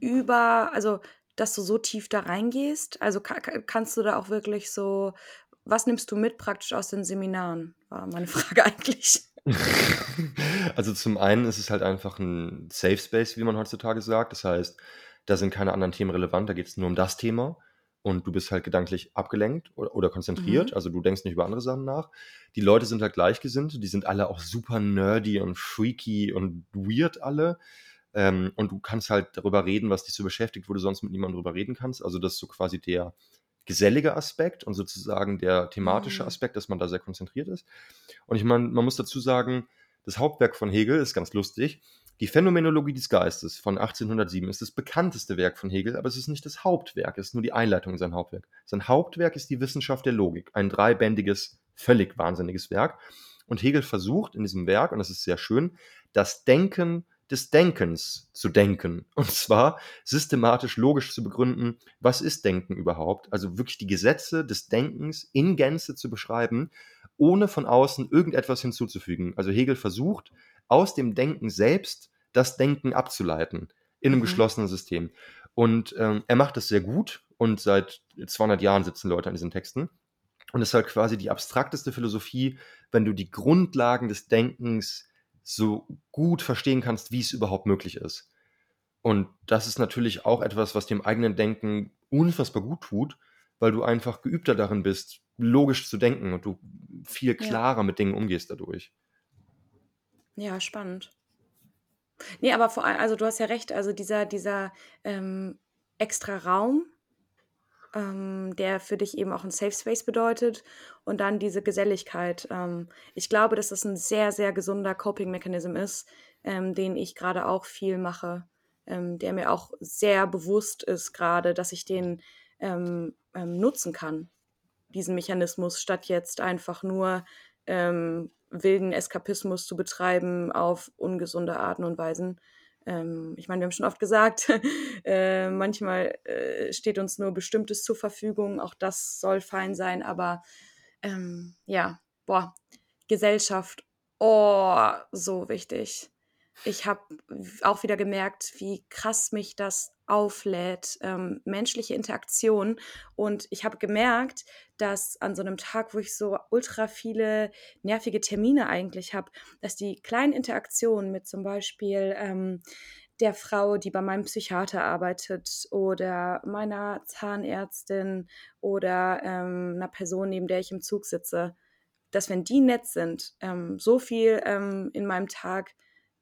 über, also dass du so tief da reingehst? Also kannst du da auch wirklich so, was nimmst du mit praktisch aus den Seminaren? War meine Frage eigentlich. Also zum einen ist es halt einfach ein Safe Space, wie man heutzutage sagt. Das heißt, da sind keine anderen Themen relevant, da geht es nur um das Thema und du bist halt gedanklich abgelenkt oder, oder konzentriert, Mhm. also du denkst nicht über andere Sachen nach. Die Leute sind halt gleichgesinnt, die sind alle auch super nerdy und freaky und weird alle. Ähm, und du kannst halt darüber reden, was dich so beschäftigt, wo du sonst mit niemandem drüber reden kannst. Also das ist so quasi der gesellige Aspekt und sozusagen der thematische mhm. Aspekt, dass man da sehr konzentriert ist. Und ich meine, man muss dazu sagen, das Hauptwerk von Hegel ist ganz lustig. Die Phänomenologie des Geistes von 1807 ist das bekannteste Werk von Hegel, aber es ist nicht das Hauptwerk, es ist nur die Einleitung in sein Hauptwerk. Sein Hauptwerk ist die Wissenschaft der Logik, ein dreibändiges, völlig wahnsinniges Werk. Und Hegel versucht in diesem Werk, und das ist sehr schön, das Denken des Denkens zu denken. Und zwar systematisch logisch zu begründen, was ist Denken überhaupt? Also wirklich die Gesetze des Denkens in Gänze zu beschreiben, ohne von außen irgendetwas hinzuzufügen. Also Hegel versucht, aus dem Denken selbst das Denken abzuleiten in einem mhm. geschlossenen System. Und ähm, er macht das sehr gut und seit 200 Jahren sitzen Leute an diesen Texten. Und es ist halt quasi die abstrakteste Philosophie, wenn du die Grundlagen des Denkens so gut verstehen kannst, wie es überhaupt möglich ist. Und das ist natürlich auch etwas, was dem eigenen Denken unfassbar gut tut, weil du einfach geübter darin bist, logisch zu denken und du viel klarer ja. mit Dingen umgehst dadurch. Ja, spannend. Nee, aber vor allem, also du hast ja recht, also dieser, dieser ähm, extra Raum, ähm, der für dich eben auch ein Safe Space bedeutet und dann diese Geselligkeit. Ähm, ich glaube, dass das ein sehr, sehr gesunder Coping-Mechanism ist, ähm, den ich gerade auch viel mache, ähm, der mir auch sehr bewusst ist gerade, dass ich den ähm, ähm, nutzen kann, diesen Mechanismus, statt jetzt einfach nur wilden Eskapismus zu betreiben auf ungesunde Arten und Weisen. Ähm, ich meine, wir haben schon oft gesagt, äh, manchmal äh, steht uns nur Bestimmtes zur Verfügung. Auch das soll fein sein, aber ähm, ja, boah, Gesellschaft, oh, so wichtig ich habe auch wieder gemerkt, wie krass mich das auflädt, ähm, menschliche Interaktion. Und ich habe gemerkt, dass an so einem Tag, wo ich so ultra viele nervige Termine eigentlich habe, dass die kleinen Interaktionen mit zum Beispiel ähm, der Frau, die bei meinem Psychiater arbeitet oder meiner Zahnärztin oder ähm, einer Person, neben der ich im Zug sitze, dass wenn die nett sind, ähm, so viel ähm, in meinem Tag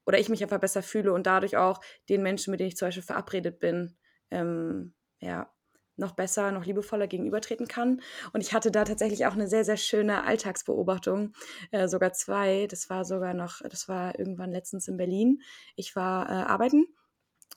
oder ich mich einfach besser fühle und dadurch auch den Menschen, mit denen ich zum Beispiel verabredet bin, ähm, ja, noch besser, noch liebevoller gegenübertreten kann. Und ich hatte da tatsächlich auch eine sehr, sehr schöne Alltagsbeobachtung, äh, sogar zwei. Das war sogar noch, das war irgendwann letztens in Berlin. Ich war äh, arbeiten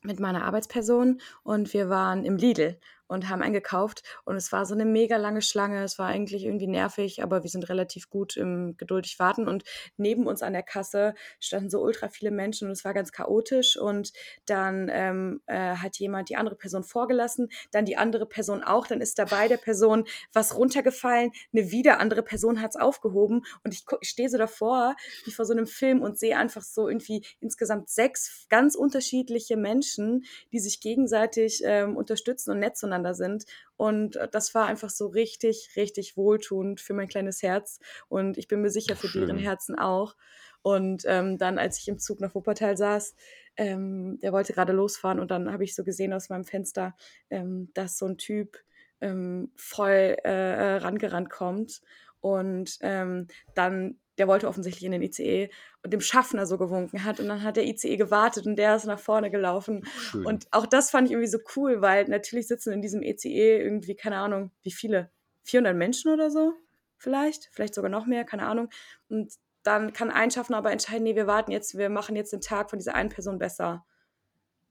mit meiner Arbeitsperson und wir waren im Lidl und haben eingekauft und es war so eine mega lange Schlange. Es war eigentlich irgendwie nervig, aber wir sind relativ gut im geduldig warten. Und neben uns an der Kasse standen so ultra viele Menschen und es war ganz chaotisch. Und dann ähm, äh, hat jemand die andere Person vorgelassen, dann die andere Person auch, dann ist dabei der Person was runtergefallen, eine wieder andere Person hat es aufgehoben. Und ich, ich stehe so davor, wie vor so einem Film und sehe einfach so irgendwie insgesamt sechs ganz unterschiedliche Menschen, die sich gegenseitig ähm, unterstützen und nett zueinander miteinander sind. Und äh, das war einfach so richtig, richtig wohltuend für mein kleines Herz. Und ich bin mir sicher für Schön. deren Herzen auch. Und ähm, dann, als ich im Zug nach Wuppertal saß, ähm, der wollte gerade losfahren und dann habe ich so gesehen aus meinem Fenster, ähm, dass so ein Typ ähm, voll äh, äh rangerannt kommt und ähm, dann der wollte offensichtlich in den ICE und dem Schaffner so gewunken hat. Und dann hat der ICE gewartet und der ist nach vorne gelaufen. Schön. Und auch das fand ich irgendwie so cool, weil natürlich sitzen in diesem ECE irgendwie, keine Ahnung, wie viele? 400 Menschen oder so? Vielleicht? Vielleicht sogar noch mehr, keine Ahnung. Und dann kann ein Schaffner aber entscheiden, nee, wir warten jetzt, wir machen jetzt den Tag von dieser einen Person besser.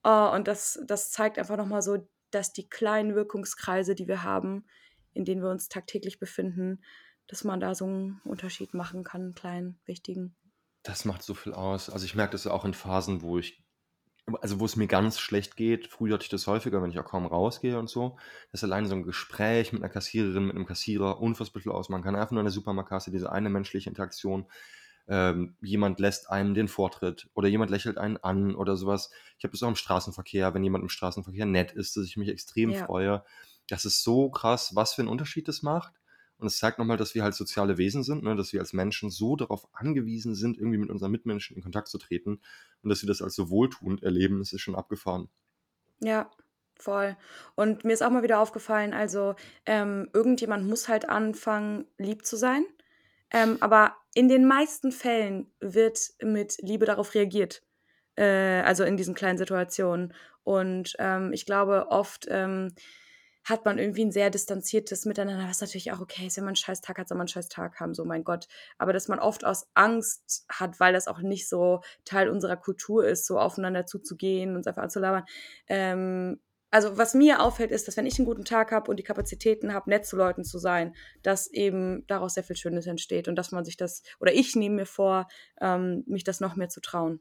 Oh, und das, das zeigt einfach nochmal so, dass die kleinen Wirkungskreise, die wir haben, in denen wir uns tagtäglich befinden, dass man da so einen Unterschied machen kann, einen kleinen, wichtigen. Das macht so viel aus. Also ich merke das auch in Phasen, wo ich, also wo es mir ganz schlecht geht. Früher hatte ich das häufiger, wenn ich auch kaum rausgehe und so. Dass alleine so ein Gespräch mit einer Kassiererin, mit einem Kassierer unfassbar viel ausmachen kann. Einfach nur in der Supermarktkasse, diese eine menschliche Interaktion. Ähm, jemand lässt einem den Vortritt oder jemand lächelt einen an oder sowas. Ich habe das auch im Straßenverkehr, wenn jemand im Straßenverkehr nett ist, dass ich mich extrem ja. freue. Das ist so krass, was für einen Unterschied das macht. Und es zeigt nochmal, dass wir halt soziale Wesen sind, ne? dass wir als Menschen so darauf angewiesen sind, irgendwie mit unseren Mitmenschen in Kontakt zu treten und dass wir das als so wohltuend erleben, das ist schon abgefahren. Ja, voll. Und mir ist auch mal wieder aufgefallen, also ähm, irgendjemand muss halt anfangen, lieb zu sein. Ähm, aber in den meisten Fällen wird mit Liebe darauf reagiert. Äh, also in diesen kleinen Situationen. Und ähm, ich glaube, oft ähm, hat man irgendwie ein sehr distanziertes Miteinander, was natürlich auch okay ist, wenn man einen scheiß Tag hat, soll man einen scheiß Tag haben, so mein Gott. Aber dass man oft aus Angst hat, weil das auch nicht so Teil unserer Kultur ist, so aufeinander zuzugehen und einfach anzulabern. Ähm, also was mir auffällt, ist, dass wenn ich einen guten Tag habe und die Kapazitäten habe, nett zu Leuten zu sein, dass eben daraus sehr viel Schönes entsteht und dass man sich das, oder ich nehme mir vor, ähm, mich das noch mehr zu trauen.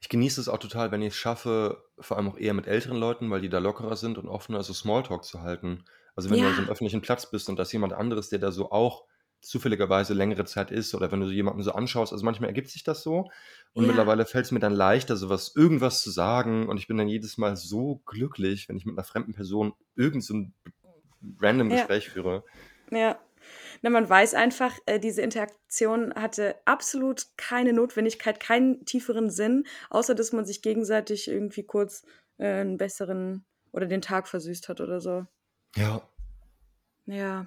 Ich genieße es auch total, wenn ich es schaffe, vor allem auch eher mit älteren Leuten, weil die da lockerer sind und offener, so Smalltalk zu halten. Also wenn du an so einem öffentlichen Platz bist und da ist jemand anderes, der da so auch zufälligerweise längere Zeit ist oder wenn du so jemanden so anschaust, also manchmal ergibt sich das so und Ja. mittlerweile fällt es mir dann leichter, sowas irgendwas zu sagen und ich bin dann jedes Mal so glücklich, wenn ich mit einer fremden Person irgend so 'n random Ja. Gespräch führe. Ja. Na, man weiß einfach, äh, diese Interaktion hatte absolut keine Notwendigkeit, keinen tieferen Sinn, außer dass man sich gegenseitig irgendwie kurz äh, 'n besseren oder den Tag versüßt hat oder so. Ja. Ja.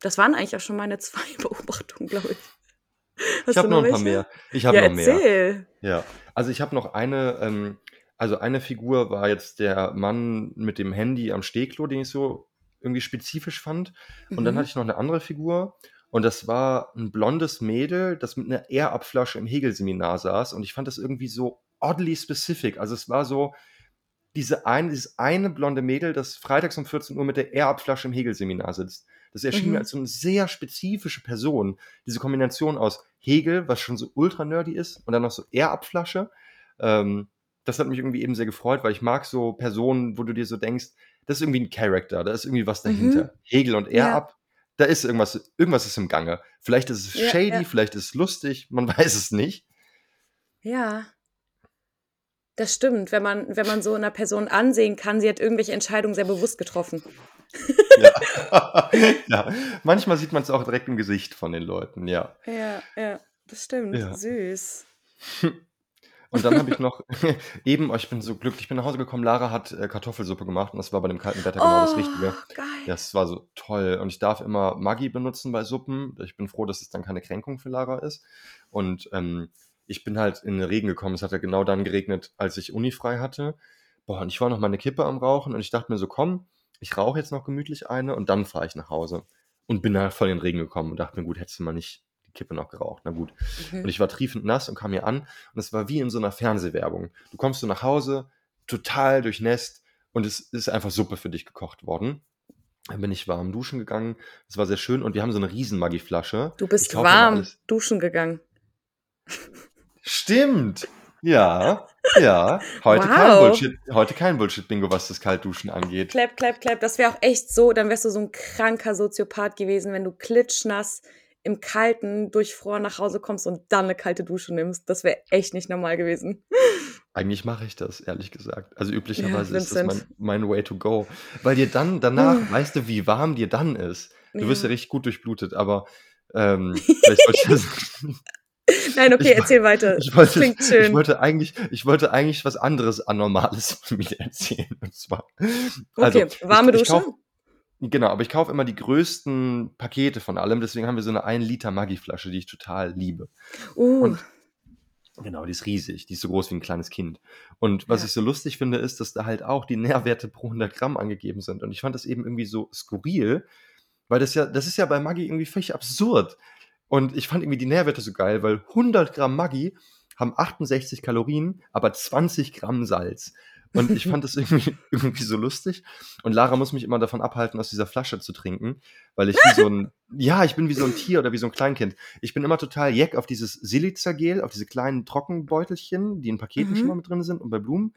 Das waren eigentlich auch schon meine zwei Beobachtungen, glaube ich. Hast ich habe noch, noch ein paar mehr. Ich habe ja, noch mehr. Ja, also ich habe noch eine, ähm, also eine Figur war jetzt der Mann mit dem Handy am Stehklo, den ich so irgendwie spezifisch fand. Und mhm. dann hatte ich noch eine andere Figur. Und das war ein blondes Mädel, das mit einer Air-Up-Flasche im Hegel-Seminar saß. Und ich fand das irgendwie so oddly specific. Also es war so, diese ein, dieses eine blonde Mädel, das freitags um 14 Uhr mit der Air-Up-Flasche im Hegel-Seminar sitzt. Das erschien mhm. mir als so eine sehr spezifische Person. Diese Kombination aus Hegel, was schon so ultra nerdy ist, und dann noch so Air-Up-Flasche. Ähm, das hat mich irgendwie eben sehr gefreut, weil ich mag so Personen, wo du dir so denkst, das ist irgendwie ein Charakter, da ist irgendwie was dahinter. Mhm. Hegel und er ja. ab, da ist irgendwas, irgendwas ist im Gange. Vielleicht ist es ja, shady, ja. vielleicht ist es lustig, man weiß es nicht. Ja. Das stimmt, wenn man, wenn man so einer Person ansehen kann, sie hat irgendwelche Entscheidungen sehr bewusst getroffen. Ja, ja. manchmal sieht man es auch direkt im Gesicht von den Leuten, ja. Ja, ja, das stimmt. Süß. Und dann habe ich noch eben, oh, ich bin so glücklich, ich bin nach Hause gekommen, Lara hat äh, Kartoffelsuppe gemacht und das war bei dem kalten Wetter genau das Richtige. Oh, geil. Das war so toll. Und ich darf immer Maggi benutzen bei Suppen. Ich bin froh, dass es dann keine Kränkung für Lara ist. Und ähm, ich bin halt in den Regen gekommen. Es hat ja genau dann geregnet, als ich Uni frei hatte. Boah, und ich war noch mal eine Kippe am Rauchen und ich dachte mir so, komm, ich rauche jetzt noch gemütlich eine und dann fahre ich nach Hause. Und bin da voll in den Regen gekommen und dachte mir, gut, hättest du mal nicht Kippe noch geraucht. Na gut. Mhm. Und ich war triefend nass und kam hier an und es war wie in so einer Fernsehwerbung. Du kommst so nach Hause, total durchnässt und es ist einfach Suppe für dich gekocht worden. Dann bin ich warm duschen gegangen. Das war sehr schön und wir haben so eine riesen Maggi-Flasche. Du bist warm duschen gegangen. Stimmt. Ja, ja. Heute wow. kein Bullshit, heute kein Bullshit-Bingo, was das Kaltduschen angeht. Clap, clap, clap. Das wäre auch echt so, dann wärst du so ein kranker Soziopath gewesen, wenn du klitschnass im Kalten durchfroren nach Hause kommst und dann eine kalte Dusche nimmst. Das wäre echt nicht normal gewesen. Eigentlich mache ich das, ehrlich gesagt. Also üblicherweise ja, ist das mein, mein, Way to go. Weil dir dann danach, uh. weißt du, wie warm dir dann ist. Du wirst ja richtig gut durchblutet, aber ähm, vielleicht wollte ich das. Nein, okay, ich, erzähl weiter. Ich wollte, Klingt schön. Ich wollte eigentlich, ich wollte eigentlich was anderes Anormales von mir erzählen. Und zwar. Also, okay, warme ich, Dusche. Ich kauf, Genau, aber ich kaufe immer die größten Pakete von allem, deswegen haben wir so eine 1 Liter Maggi-Flasche, die ich total liebe. Uh. Und genau, die ist riesig, die ist so groß wie ein kleines Kind. Und was ja. ich so lustig finde, ist, dass da halt auch die Nährwerte pro 100 Gramm angegeben sind. Und ich fand das eben irgendwie so skurril, weil das ja, das ist ja bei Maggi irgendwie völlig absurd. Und ich fand irgendwie die Nährwerte so geil, weil 100 Gramm Maggi haben 68 Kalorien, aber 20 Gramm Salz. Und ich fand das irgendwie, irgendwie so lustig. Und Lara muss mich immer davon abhalten, aus dieser Flasche zu trinken, weil ich wie so ein, ja, ich bin wie so ein Tier oder wie so ein Kleinkind. Ich bin immer total jeck auf dieses Silica-Gel, auf diese kleinen Trockenbeutelchen, die in Paketen mhm. schon mal mit drin sind und bei Blumen.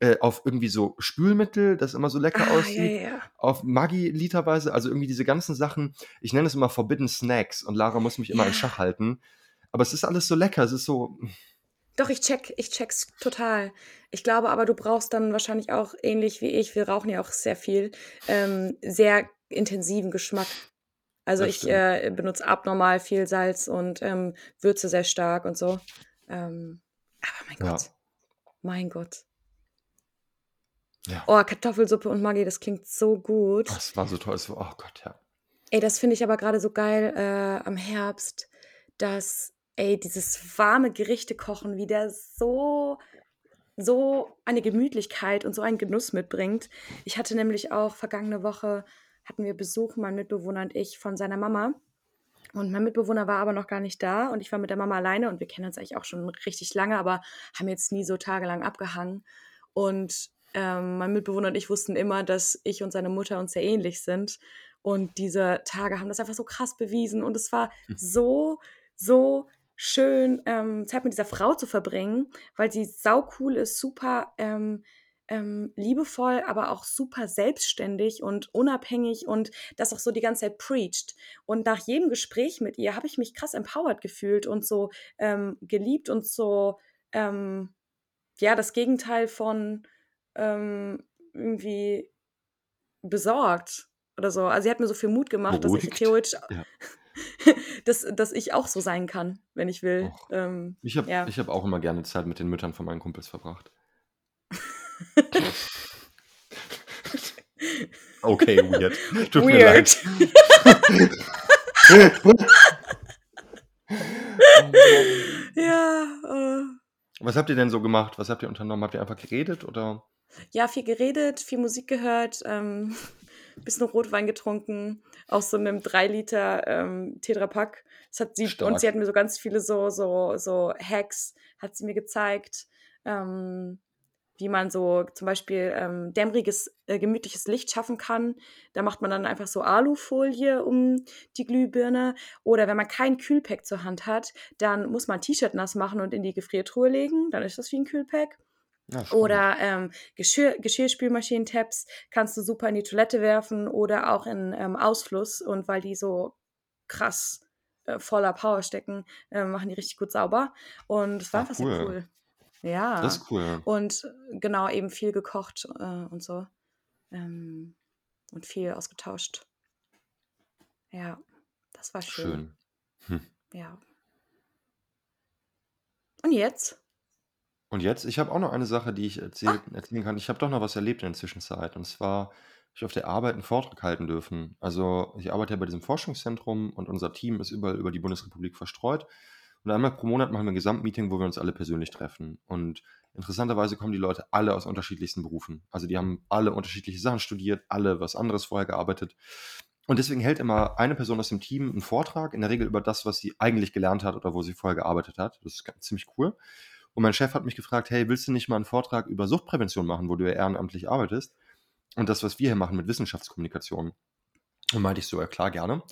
Äh, auf irgendwie so Spülmittel, das immer so lecker ah, aussieht, ja, ja. auf Maggi literweise, also irgendwie diese ganzen Sachen, ich nenne es immer Forbidden Snacks und Lara muss mich immer ja. in Schach halten, aber es ist alles so lecker, es ist so, doch, ich check, ich check's total. Ich glaube aber, du brauchst dann wahrscheinlich auch ähnlich wie ich, wir rauchen ja auch sehr viel, ähm, sehr intensiven Geschmack. Also ich äh, benutze abnormal viel Salz und ähm, Würze sehr stark und so. Ähm, aber mein Gott. Ja. Mein Gott. Ja. Oh, Kartoffelsuppe und Maggi, das klingt so gut. Das war so toll. So, oh Gott, ja. Ey, das finde ich aber gerade so geil äh, am Herbst, dass ey, dieses warme Gerichte kochen wieder so so eine Gemütlichkeit und so einen Genuss mitbringt. Ich hatte nämlich auch vergangene Woche, hatten wir Besuch, mein Mitbewohner und ich, von seiner Mama. Und mein Mitbewohner war aber noch gar nicht da und ich war mit der Mama alleine und wir kennen uns eigentlich auch schon richtig lange, aber haben jetzt nie so tagelang abgehangen. Und ähm, mein Mitbewohner und ich wussten immer, dass ich und seine Mutter uns sehr ähnlich sind. Und diese Tage haben das einfach so krass bewiesen. Und es war hm. so, so schön, ähm, Zeit mit dieser Frau zu verbringen, weil sie sau cool ist, super ähm, ähm, liebevoll, aber auch super selbstständig und unabhängig und das auch so die ganze Zeit preacht. Und nach jedem Gespräch mit ihr habe ich mich krass empowered gefühlt und so ähm, geliebt und so, ähm, ja, das Gegenteil von ähm, irgendwie besorgt oder so. Also sie hat mir so viel Mut gemacht, Beruhigt. dass ich theoretisch, ja. dass, dass ich auch so sein kann, wenn ich will. Ähm, ich habe ja. hab auch immer gerne Zeit mit den Müttern von meinen Kumpels verbracht. okay, weird. Tut weird. mir leid. ja. Uh. Was habt ihr denn so gemacht? Was habt ihr unternommen? Habt ihr einfach geredet oder? Ja, viel geredet, viel Musik gehört, ähm, bisschen Rotwein getrunken, aus so einem 3 Liter ähm, Tetrapack. Das hat sie, Stark. und sie hat mir so ganz viele so, so, so Hacks, hat sie mir gezeigt. Ähm, wie man so zum Beispiel ähm, dämmeriges, äh, gemütliches Licht schaffen kann. Da macht man dann einfach so Alufolie um die Glühbirne. Oder wenn man kein Kühlpack zur Hand hat, dann muss man ein T-Shirt nass machen und in die Gefriertruhe legen. Dann ist das wie ein Kühlpack. Ja, oder ähm, Geschirr, Geschirrspülmaschinen-Tabs kannst du super in die Toilette werfen oder auch in ähm, Ausfluss. Und weil die so krass äh, voller Power stecken, äh, machen die richtig gut sauber. Und es war Ach, einfach cool. sehr cool. Ja. Das ist cool. Und genau, eben viel gekocht äh, und so. Ähm, und viel ausgetauscht. Ja, das war schön. Schön. Hm. Ja. Und jetzt? Und jetzt, ich habe auch noch eine Sache, die ich erzähl Ah. erzählen kann. Ich habe doch noch was erlebt in der Zwischenzeit. Und zwar habe ich auf der Arbeit einen Vortrag halten dürfen. Also ich arbeite ja bei diesem Forschungszentrum und unser Team ist überall über die Bundesrepublik verstreut. Und einmal pro Monat machen wir ein Gesamtmeeting, wo wir uns alle persönlich treffen. Und interessanterweise kommen die Leute alle aus unterschiedlichsten Berufen. Also die haben alle unterschiedliche Sachen studiert, alle was anderes vorher gearbeitet. Und deswegen hält immer eine Person aus dem Team einen Vortrag, in der Regel über das, was sie eigentlich gelernt hat oder wo sie vorher gearbeitet hat. Das ist ziemlich cool. Und mein Chef hat mich gefragt, hey, willst du nicht mal einen Vortrag über Suchtprävention machen, wo du ja ehrenamtlich arbeitest? Und das, was wir hier machen mit Wissenschaftskommunikation. Und meinte ich so, ja klar, gerne. Und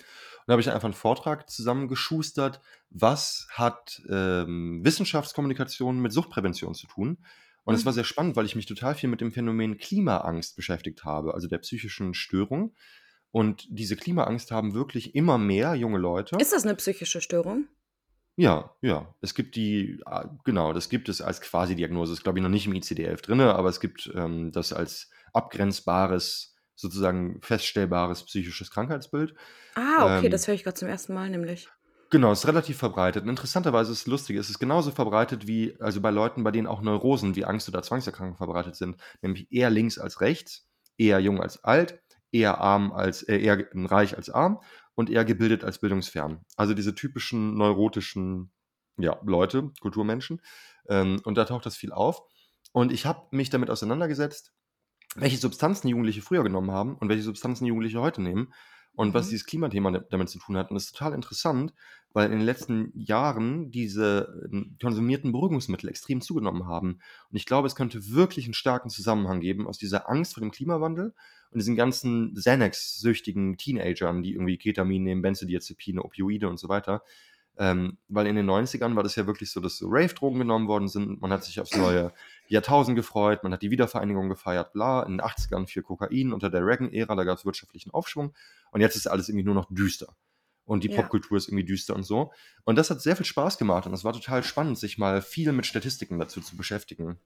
da habe ich einfach einen Vortrag zusammengeschustert, was hat ähm, Wissenschaftskommunikation mit Suchtprävention zu tun. Und es mhm. war sehr spannend, weil ich mich total viel mit dem Phänomen Klimaangst beschäftigt habe, also der psychischen Störung. Und diese Klimaangst haben wirklich immer mehr junge Leute. Ist das eine psychische Störung? Ja, ja. Es gibt die, ah, genau, das gibt es als Quasi-Diagnose. Ist, glaube ich, noch nicht im ICD-11 drin, aber es gibt ähm, das als abgrenzbares, sozusagen feststellbares psychisches Krankheitsbild. Ah, okay, ähm, das höre ich gerade zum ersten Mal nämlich. Genau, ist relativ verbreitet. Und interessanterweise ist es lustig, es ist genauso verbreitet wie, also bei Leuten, bei denen auch Neurosen wie Angst oder Zwangserkrankung verbreitet sind, nämlich eher links als rechts, eher jung als alt, eher arm als, äh, eher reich als arm und eher gebildet als bildungsfern. Also diese typischen neurotischen ja, Leute, Kulturmenschen. Ähm, und da taucht das viel auf. Und ich habe mich damit auseinandergesetzt, welche Substanzen Jugendliche früher genommen haben und welche Substanzen Jugendliche heute nehmen und mhm. was dieses Klimathema damit zu tun hat. Und das ist total interessant, weil in den letzten Jahren diese ähm, konsumierten Beruhigungsmittel extrem zugenommen haben. Und ich glaube, es könnte wirklich einen starken Zusammenhang geben aus dieser Angst vor dem Klimawandel und diesen ganzen Xanax-süchtigen Teenagern, die irgendwie Ketamin nehmen, Benzodiazepine, Opioide und so weiter. Ähm, weil in den 90ern war das ja wirklich so, dass so Rave-Drogen genommen worden sind. Man hat sich aufs neue Jahrtausend gefreut, man hat die Wiedervereinigung gefeiert, bla. In den 80ern viel Kokain unter der Reagan-Ära, da gab es wirtschaftlichen Aufschwung. Und jetzt ist alles irgendwie nur noch düster. Und die ja. Popkultur ist irgendwie düster und so. Und das hat sehr viel Spaß gemacht und es war total spannend, sich mal viel mit Statistiken dazu zu beschäftigen.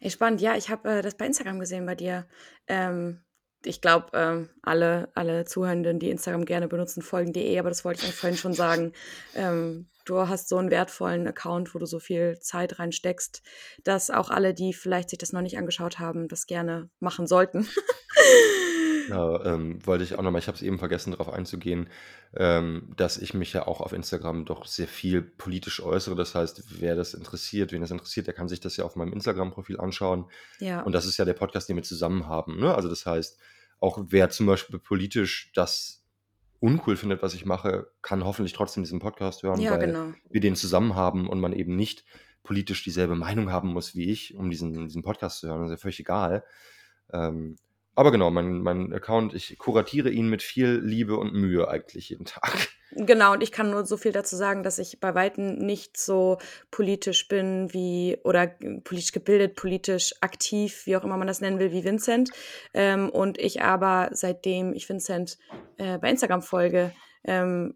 Ey, spannend, ja, ich habe äh, das bei Instagram gesehen bei dir. Ähm, ich glaube, ähm, alle, alle Zuhörenden, die Instagram gerne benutzen, folgen dir eh, aber das wollte ich eigentlich vorhin schon sagen. Ähm, du hast so einen wertvollen Account, wo du so viel Zeit reinsteckst, dass auch alle, die vielleicht sich das noch nicht angeschaut haben, das gerne machen sollten. Ja, ähm, wollte ich auch nochmal, ich habe es eben vergessen, darauf einzugehen, ähm, dass ich mich ja auch auf Instagram doch sehr viel politisch äußere. Das heißt, wer das interessiert, wen das interessiert, der kann sich das ja auf meinem Instagram-Profil anschauen. Ja. Und das ist ja der Podcast, den wir zusammen haben. Ne? Also das heißt, auch wer zum Beispiel politisch das uncool findet, was ich mache, kann hoffentlich trotzdem diesen Podcast hören, Ja, weil genau. wir den zusammen haben und man eben nicht politisch dieselbe Meinung haben muss wie ich, um diesen, diesen Podcast zu hören. Das ist ja völlig egal. Ähm, aber genau, mein, mein Account, ich kuratiere ihn mit viel Liebe und Mühe eigentlich jeden Tag. Genau, und ich kann nur so viel dazu sagen, dass ich bei Weitem nicht so politisch bin wie oder politisch gebildet, politisch aktiv, wie auch immer man das nennen will, wie Vincent. Ähm, und ich aber seitdem ich Vincent äh, bei Instagram folge, ähm,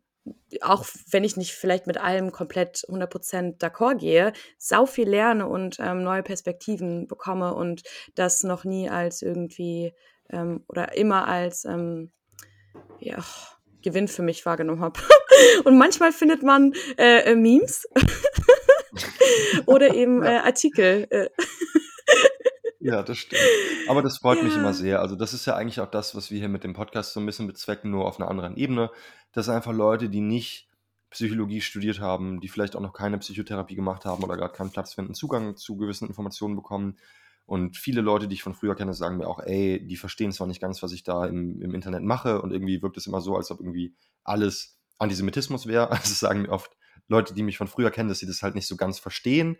auch wenn ich nicht vielleicht mit allem komplett 100% d'accord gehe, sau viel lerne und ähm, neue Perspektiven bekomme und das noch nie als irgendwie ähm, oder immer als ähm, ja, Gewinn für mich wahrgenommen habe. und manchmal findet man äh, äh, Memes oder eben äh, Artikel. Äh. Ja, das stimmt. Aber das freut mich immer Ja. sehr. Also das ist ja eigentlich auch das, was wir hier mit dem Podcast so ein bisschen bezwecken, nur auf einer anderen Ebene. Das sind einfach Leute, die nicht Psychologie studiert haben, die vielleicht auch noch keine Psychotherapie gemacht haben oder gerade keinen Platz finden, Zugang zu gewissen Informationen bekommen. Und viele Leute, die ich von früher kenne, sagen mir auch, ey, die verstehen zwar nicht ganz, was ich da im, im Internet mache und irgendwie wirkt es immer so, als ob irgendwie alles Antisemitismus wäre. Also das sagen mir oft Leute, die mich von früher kennen, dass sie das halt nicht so ganz verstehen,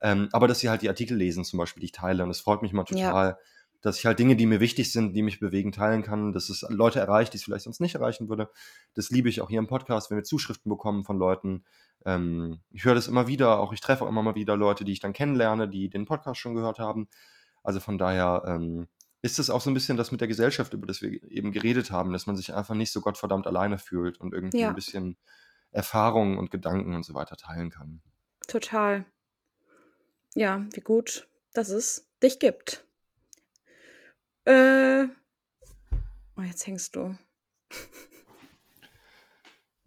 ähm, aber dass sie halt die Artikel lesen, zum Beispiel, die ich teile. Und es freut mich mal Ja. total, dass ich halt Dinge, die mir wichtig sind, die mich bewegen, teilen kann, dass es Leute erreicht, die es vielleicht sonst nicht erreichen würde. Das liebe ich auch hier im Podcast, wenn wir Zuschriften bekommen von Leuten. Ähm, ich höre das immer wieder, auch ich treffe auch immer mal wieder Leute, die ich dann kennenlerne, die den Podcast schon gehört haben. Also von daher ähm, ist es auch so ein bisschen das mit der Gesellschaft, über das wir eben geredet haben, dass man sich einfach nicht so gottverdammt alleine fühlt und irgendwie Ja. ein bisschen Erfahrungen und Gedanken und so weiter teilen kann. Total. Ja, wie gut, dass es dich gibt. Äh. Oh, jetzt hängst du.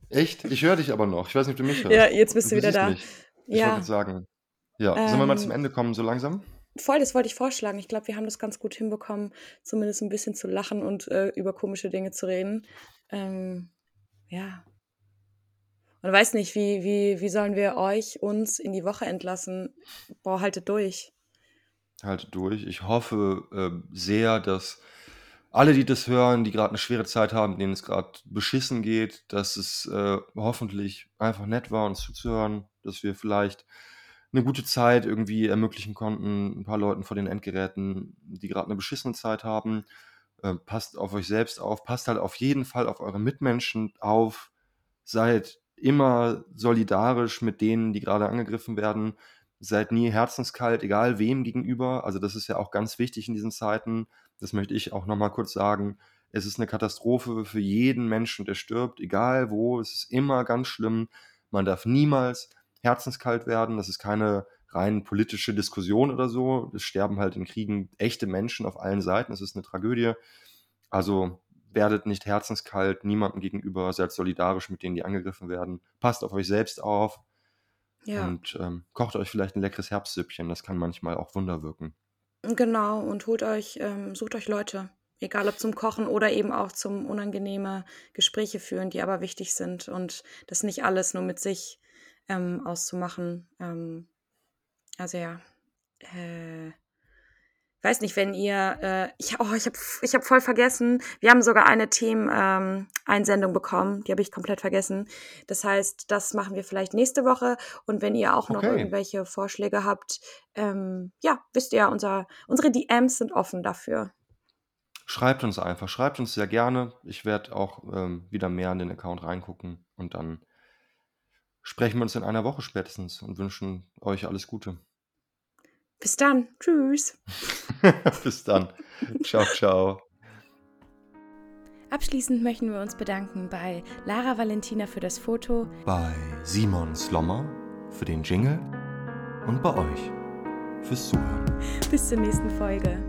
Echt? Ich höre dich aber noch. Ich weiß nicht, ob du mich hörst. Ja, jetzt bist du Du wieder da. mich. Ich wollte Ja, gerade sagen. Ja, sollen wir mal zum ähm, Ende kommen, so langsam? voll, das wollte ich vorschlagen. Ich glaube, wir haben das ganz gut hinbekommen, zumindest ein bisschen zu lachen und äh, über komische Dinge zu reden. Ähm, ja. Und weiß nicht, wie, wie, wie sollen wir euch, uns in die Woche entlassen? Boah, haltet durch. Haltet durch. Ich hoffe äh, sehr, dass alle, die das hören, die gerade eine schwere Zeit haben, denen es gerade beschissen geht, dass es äh, hoffentlich einfach nett war, uns zuzuhören, dass wir vielleicht eine gute Zeit irgendwie ermöglichen konnten, ein paar Leuten vor den Endgeräten, die gerade eine beschissene Zeit haben. Äh, passt auf euch selbst auf, passt halt auf jeden Fall auf eure Mitmenschen auf, seid immer solidarisch mit denen, die gerade angegriffen werden, seid nie herzenskalt, egal wem gegenüber. Also das ist ja auch ganz wichtig in diesen Zeiten. Das möchte ich auch nochmal kurz sagen. Es ist eine Katastrophe für jeden Menschen, der stirbt, egal wo. Es ist immer ganz schlimm. Man darf niemals herzenskalt werden. Das ist keine rein politische Diskussion oder so. Es sterben halt in Kriegen echte Menschen auf allen Seiten. Es ist eine Tragödie. Also werdet nicht herzenskalt niemandem gegenüber, seid solidarisch mit denen, die angegriffen werden. Passt auf euch selbst auf Ja, und ähm, kocht euch vielleicht ein leckeres Herbstsüppchen. Das kann manchmal auch Wunder wirken. genau. Und holt euch, ähm, sucht euch Leute. Egal ob zum Kochen oder eben auch zum unangenehme Gespräche führen, die aber wichtig sind. Und das nicht alles nur mit sich ähm, auszumachen. Ähm, also ja. Äh, weiß nicht, wenn ihr, äh, ich, oh, ich habe ich hab voll vergessen, wir haben sogar eine Themen-Einsendung bekommen, die habe ich komplett vergessen. Das heißt, das machen wir vielleicht nächste Woche und wenn ihr auch noch Okay. irgendwelche Vorschläge habt, ähm, ja, wisst ihr, unser, unsere DMs sind offen dafür. Schreibt uns einfach, schreibt uns sehr gerne. Ich werde auch ähm, wieder mehr in den Account reingucken und dann sprechen wir uns in einer Woche spätestens und wünschen euch alles Gute. Bis dann. Tschüss. Bis dann. Ciao, ciao. Abschließend möchten wir uns bedanken bei Lara Valentina für das Foto, Bei Simon Slommer für den Jingle und bei euch fürs Zuhören. Bis zur nächsten Folge.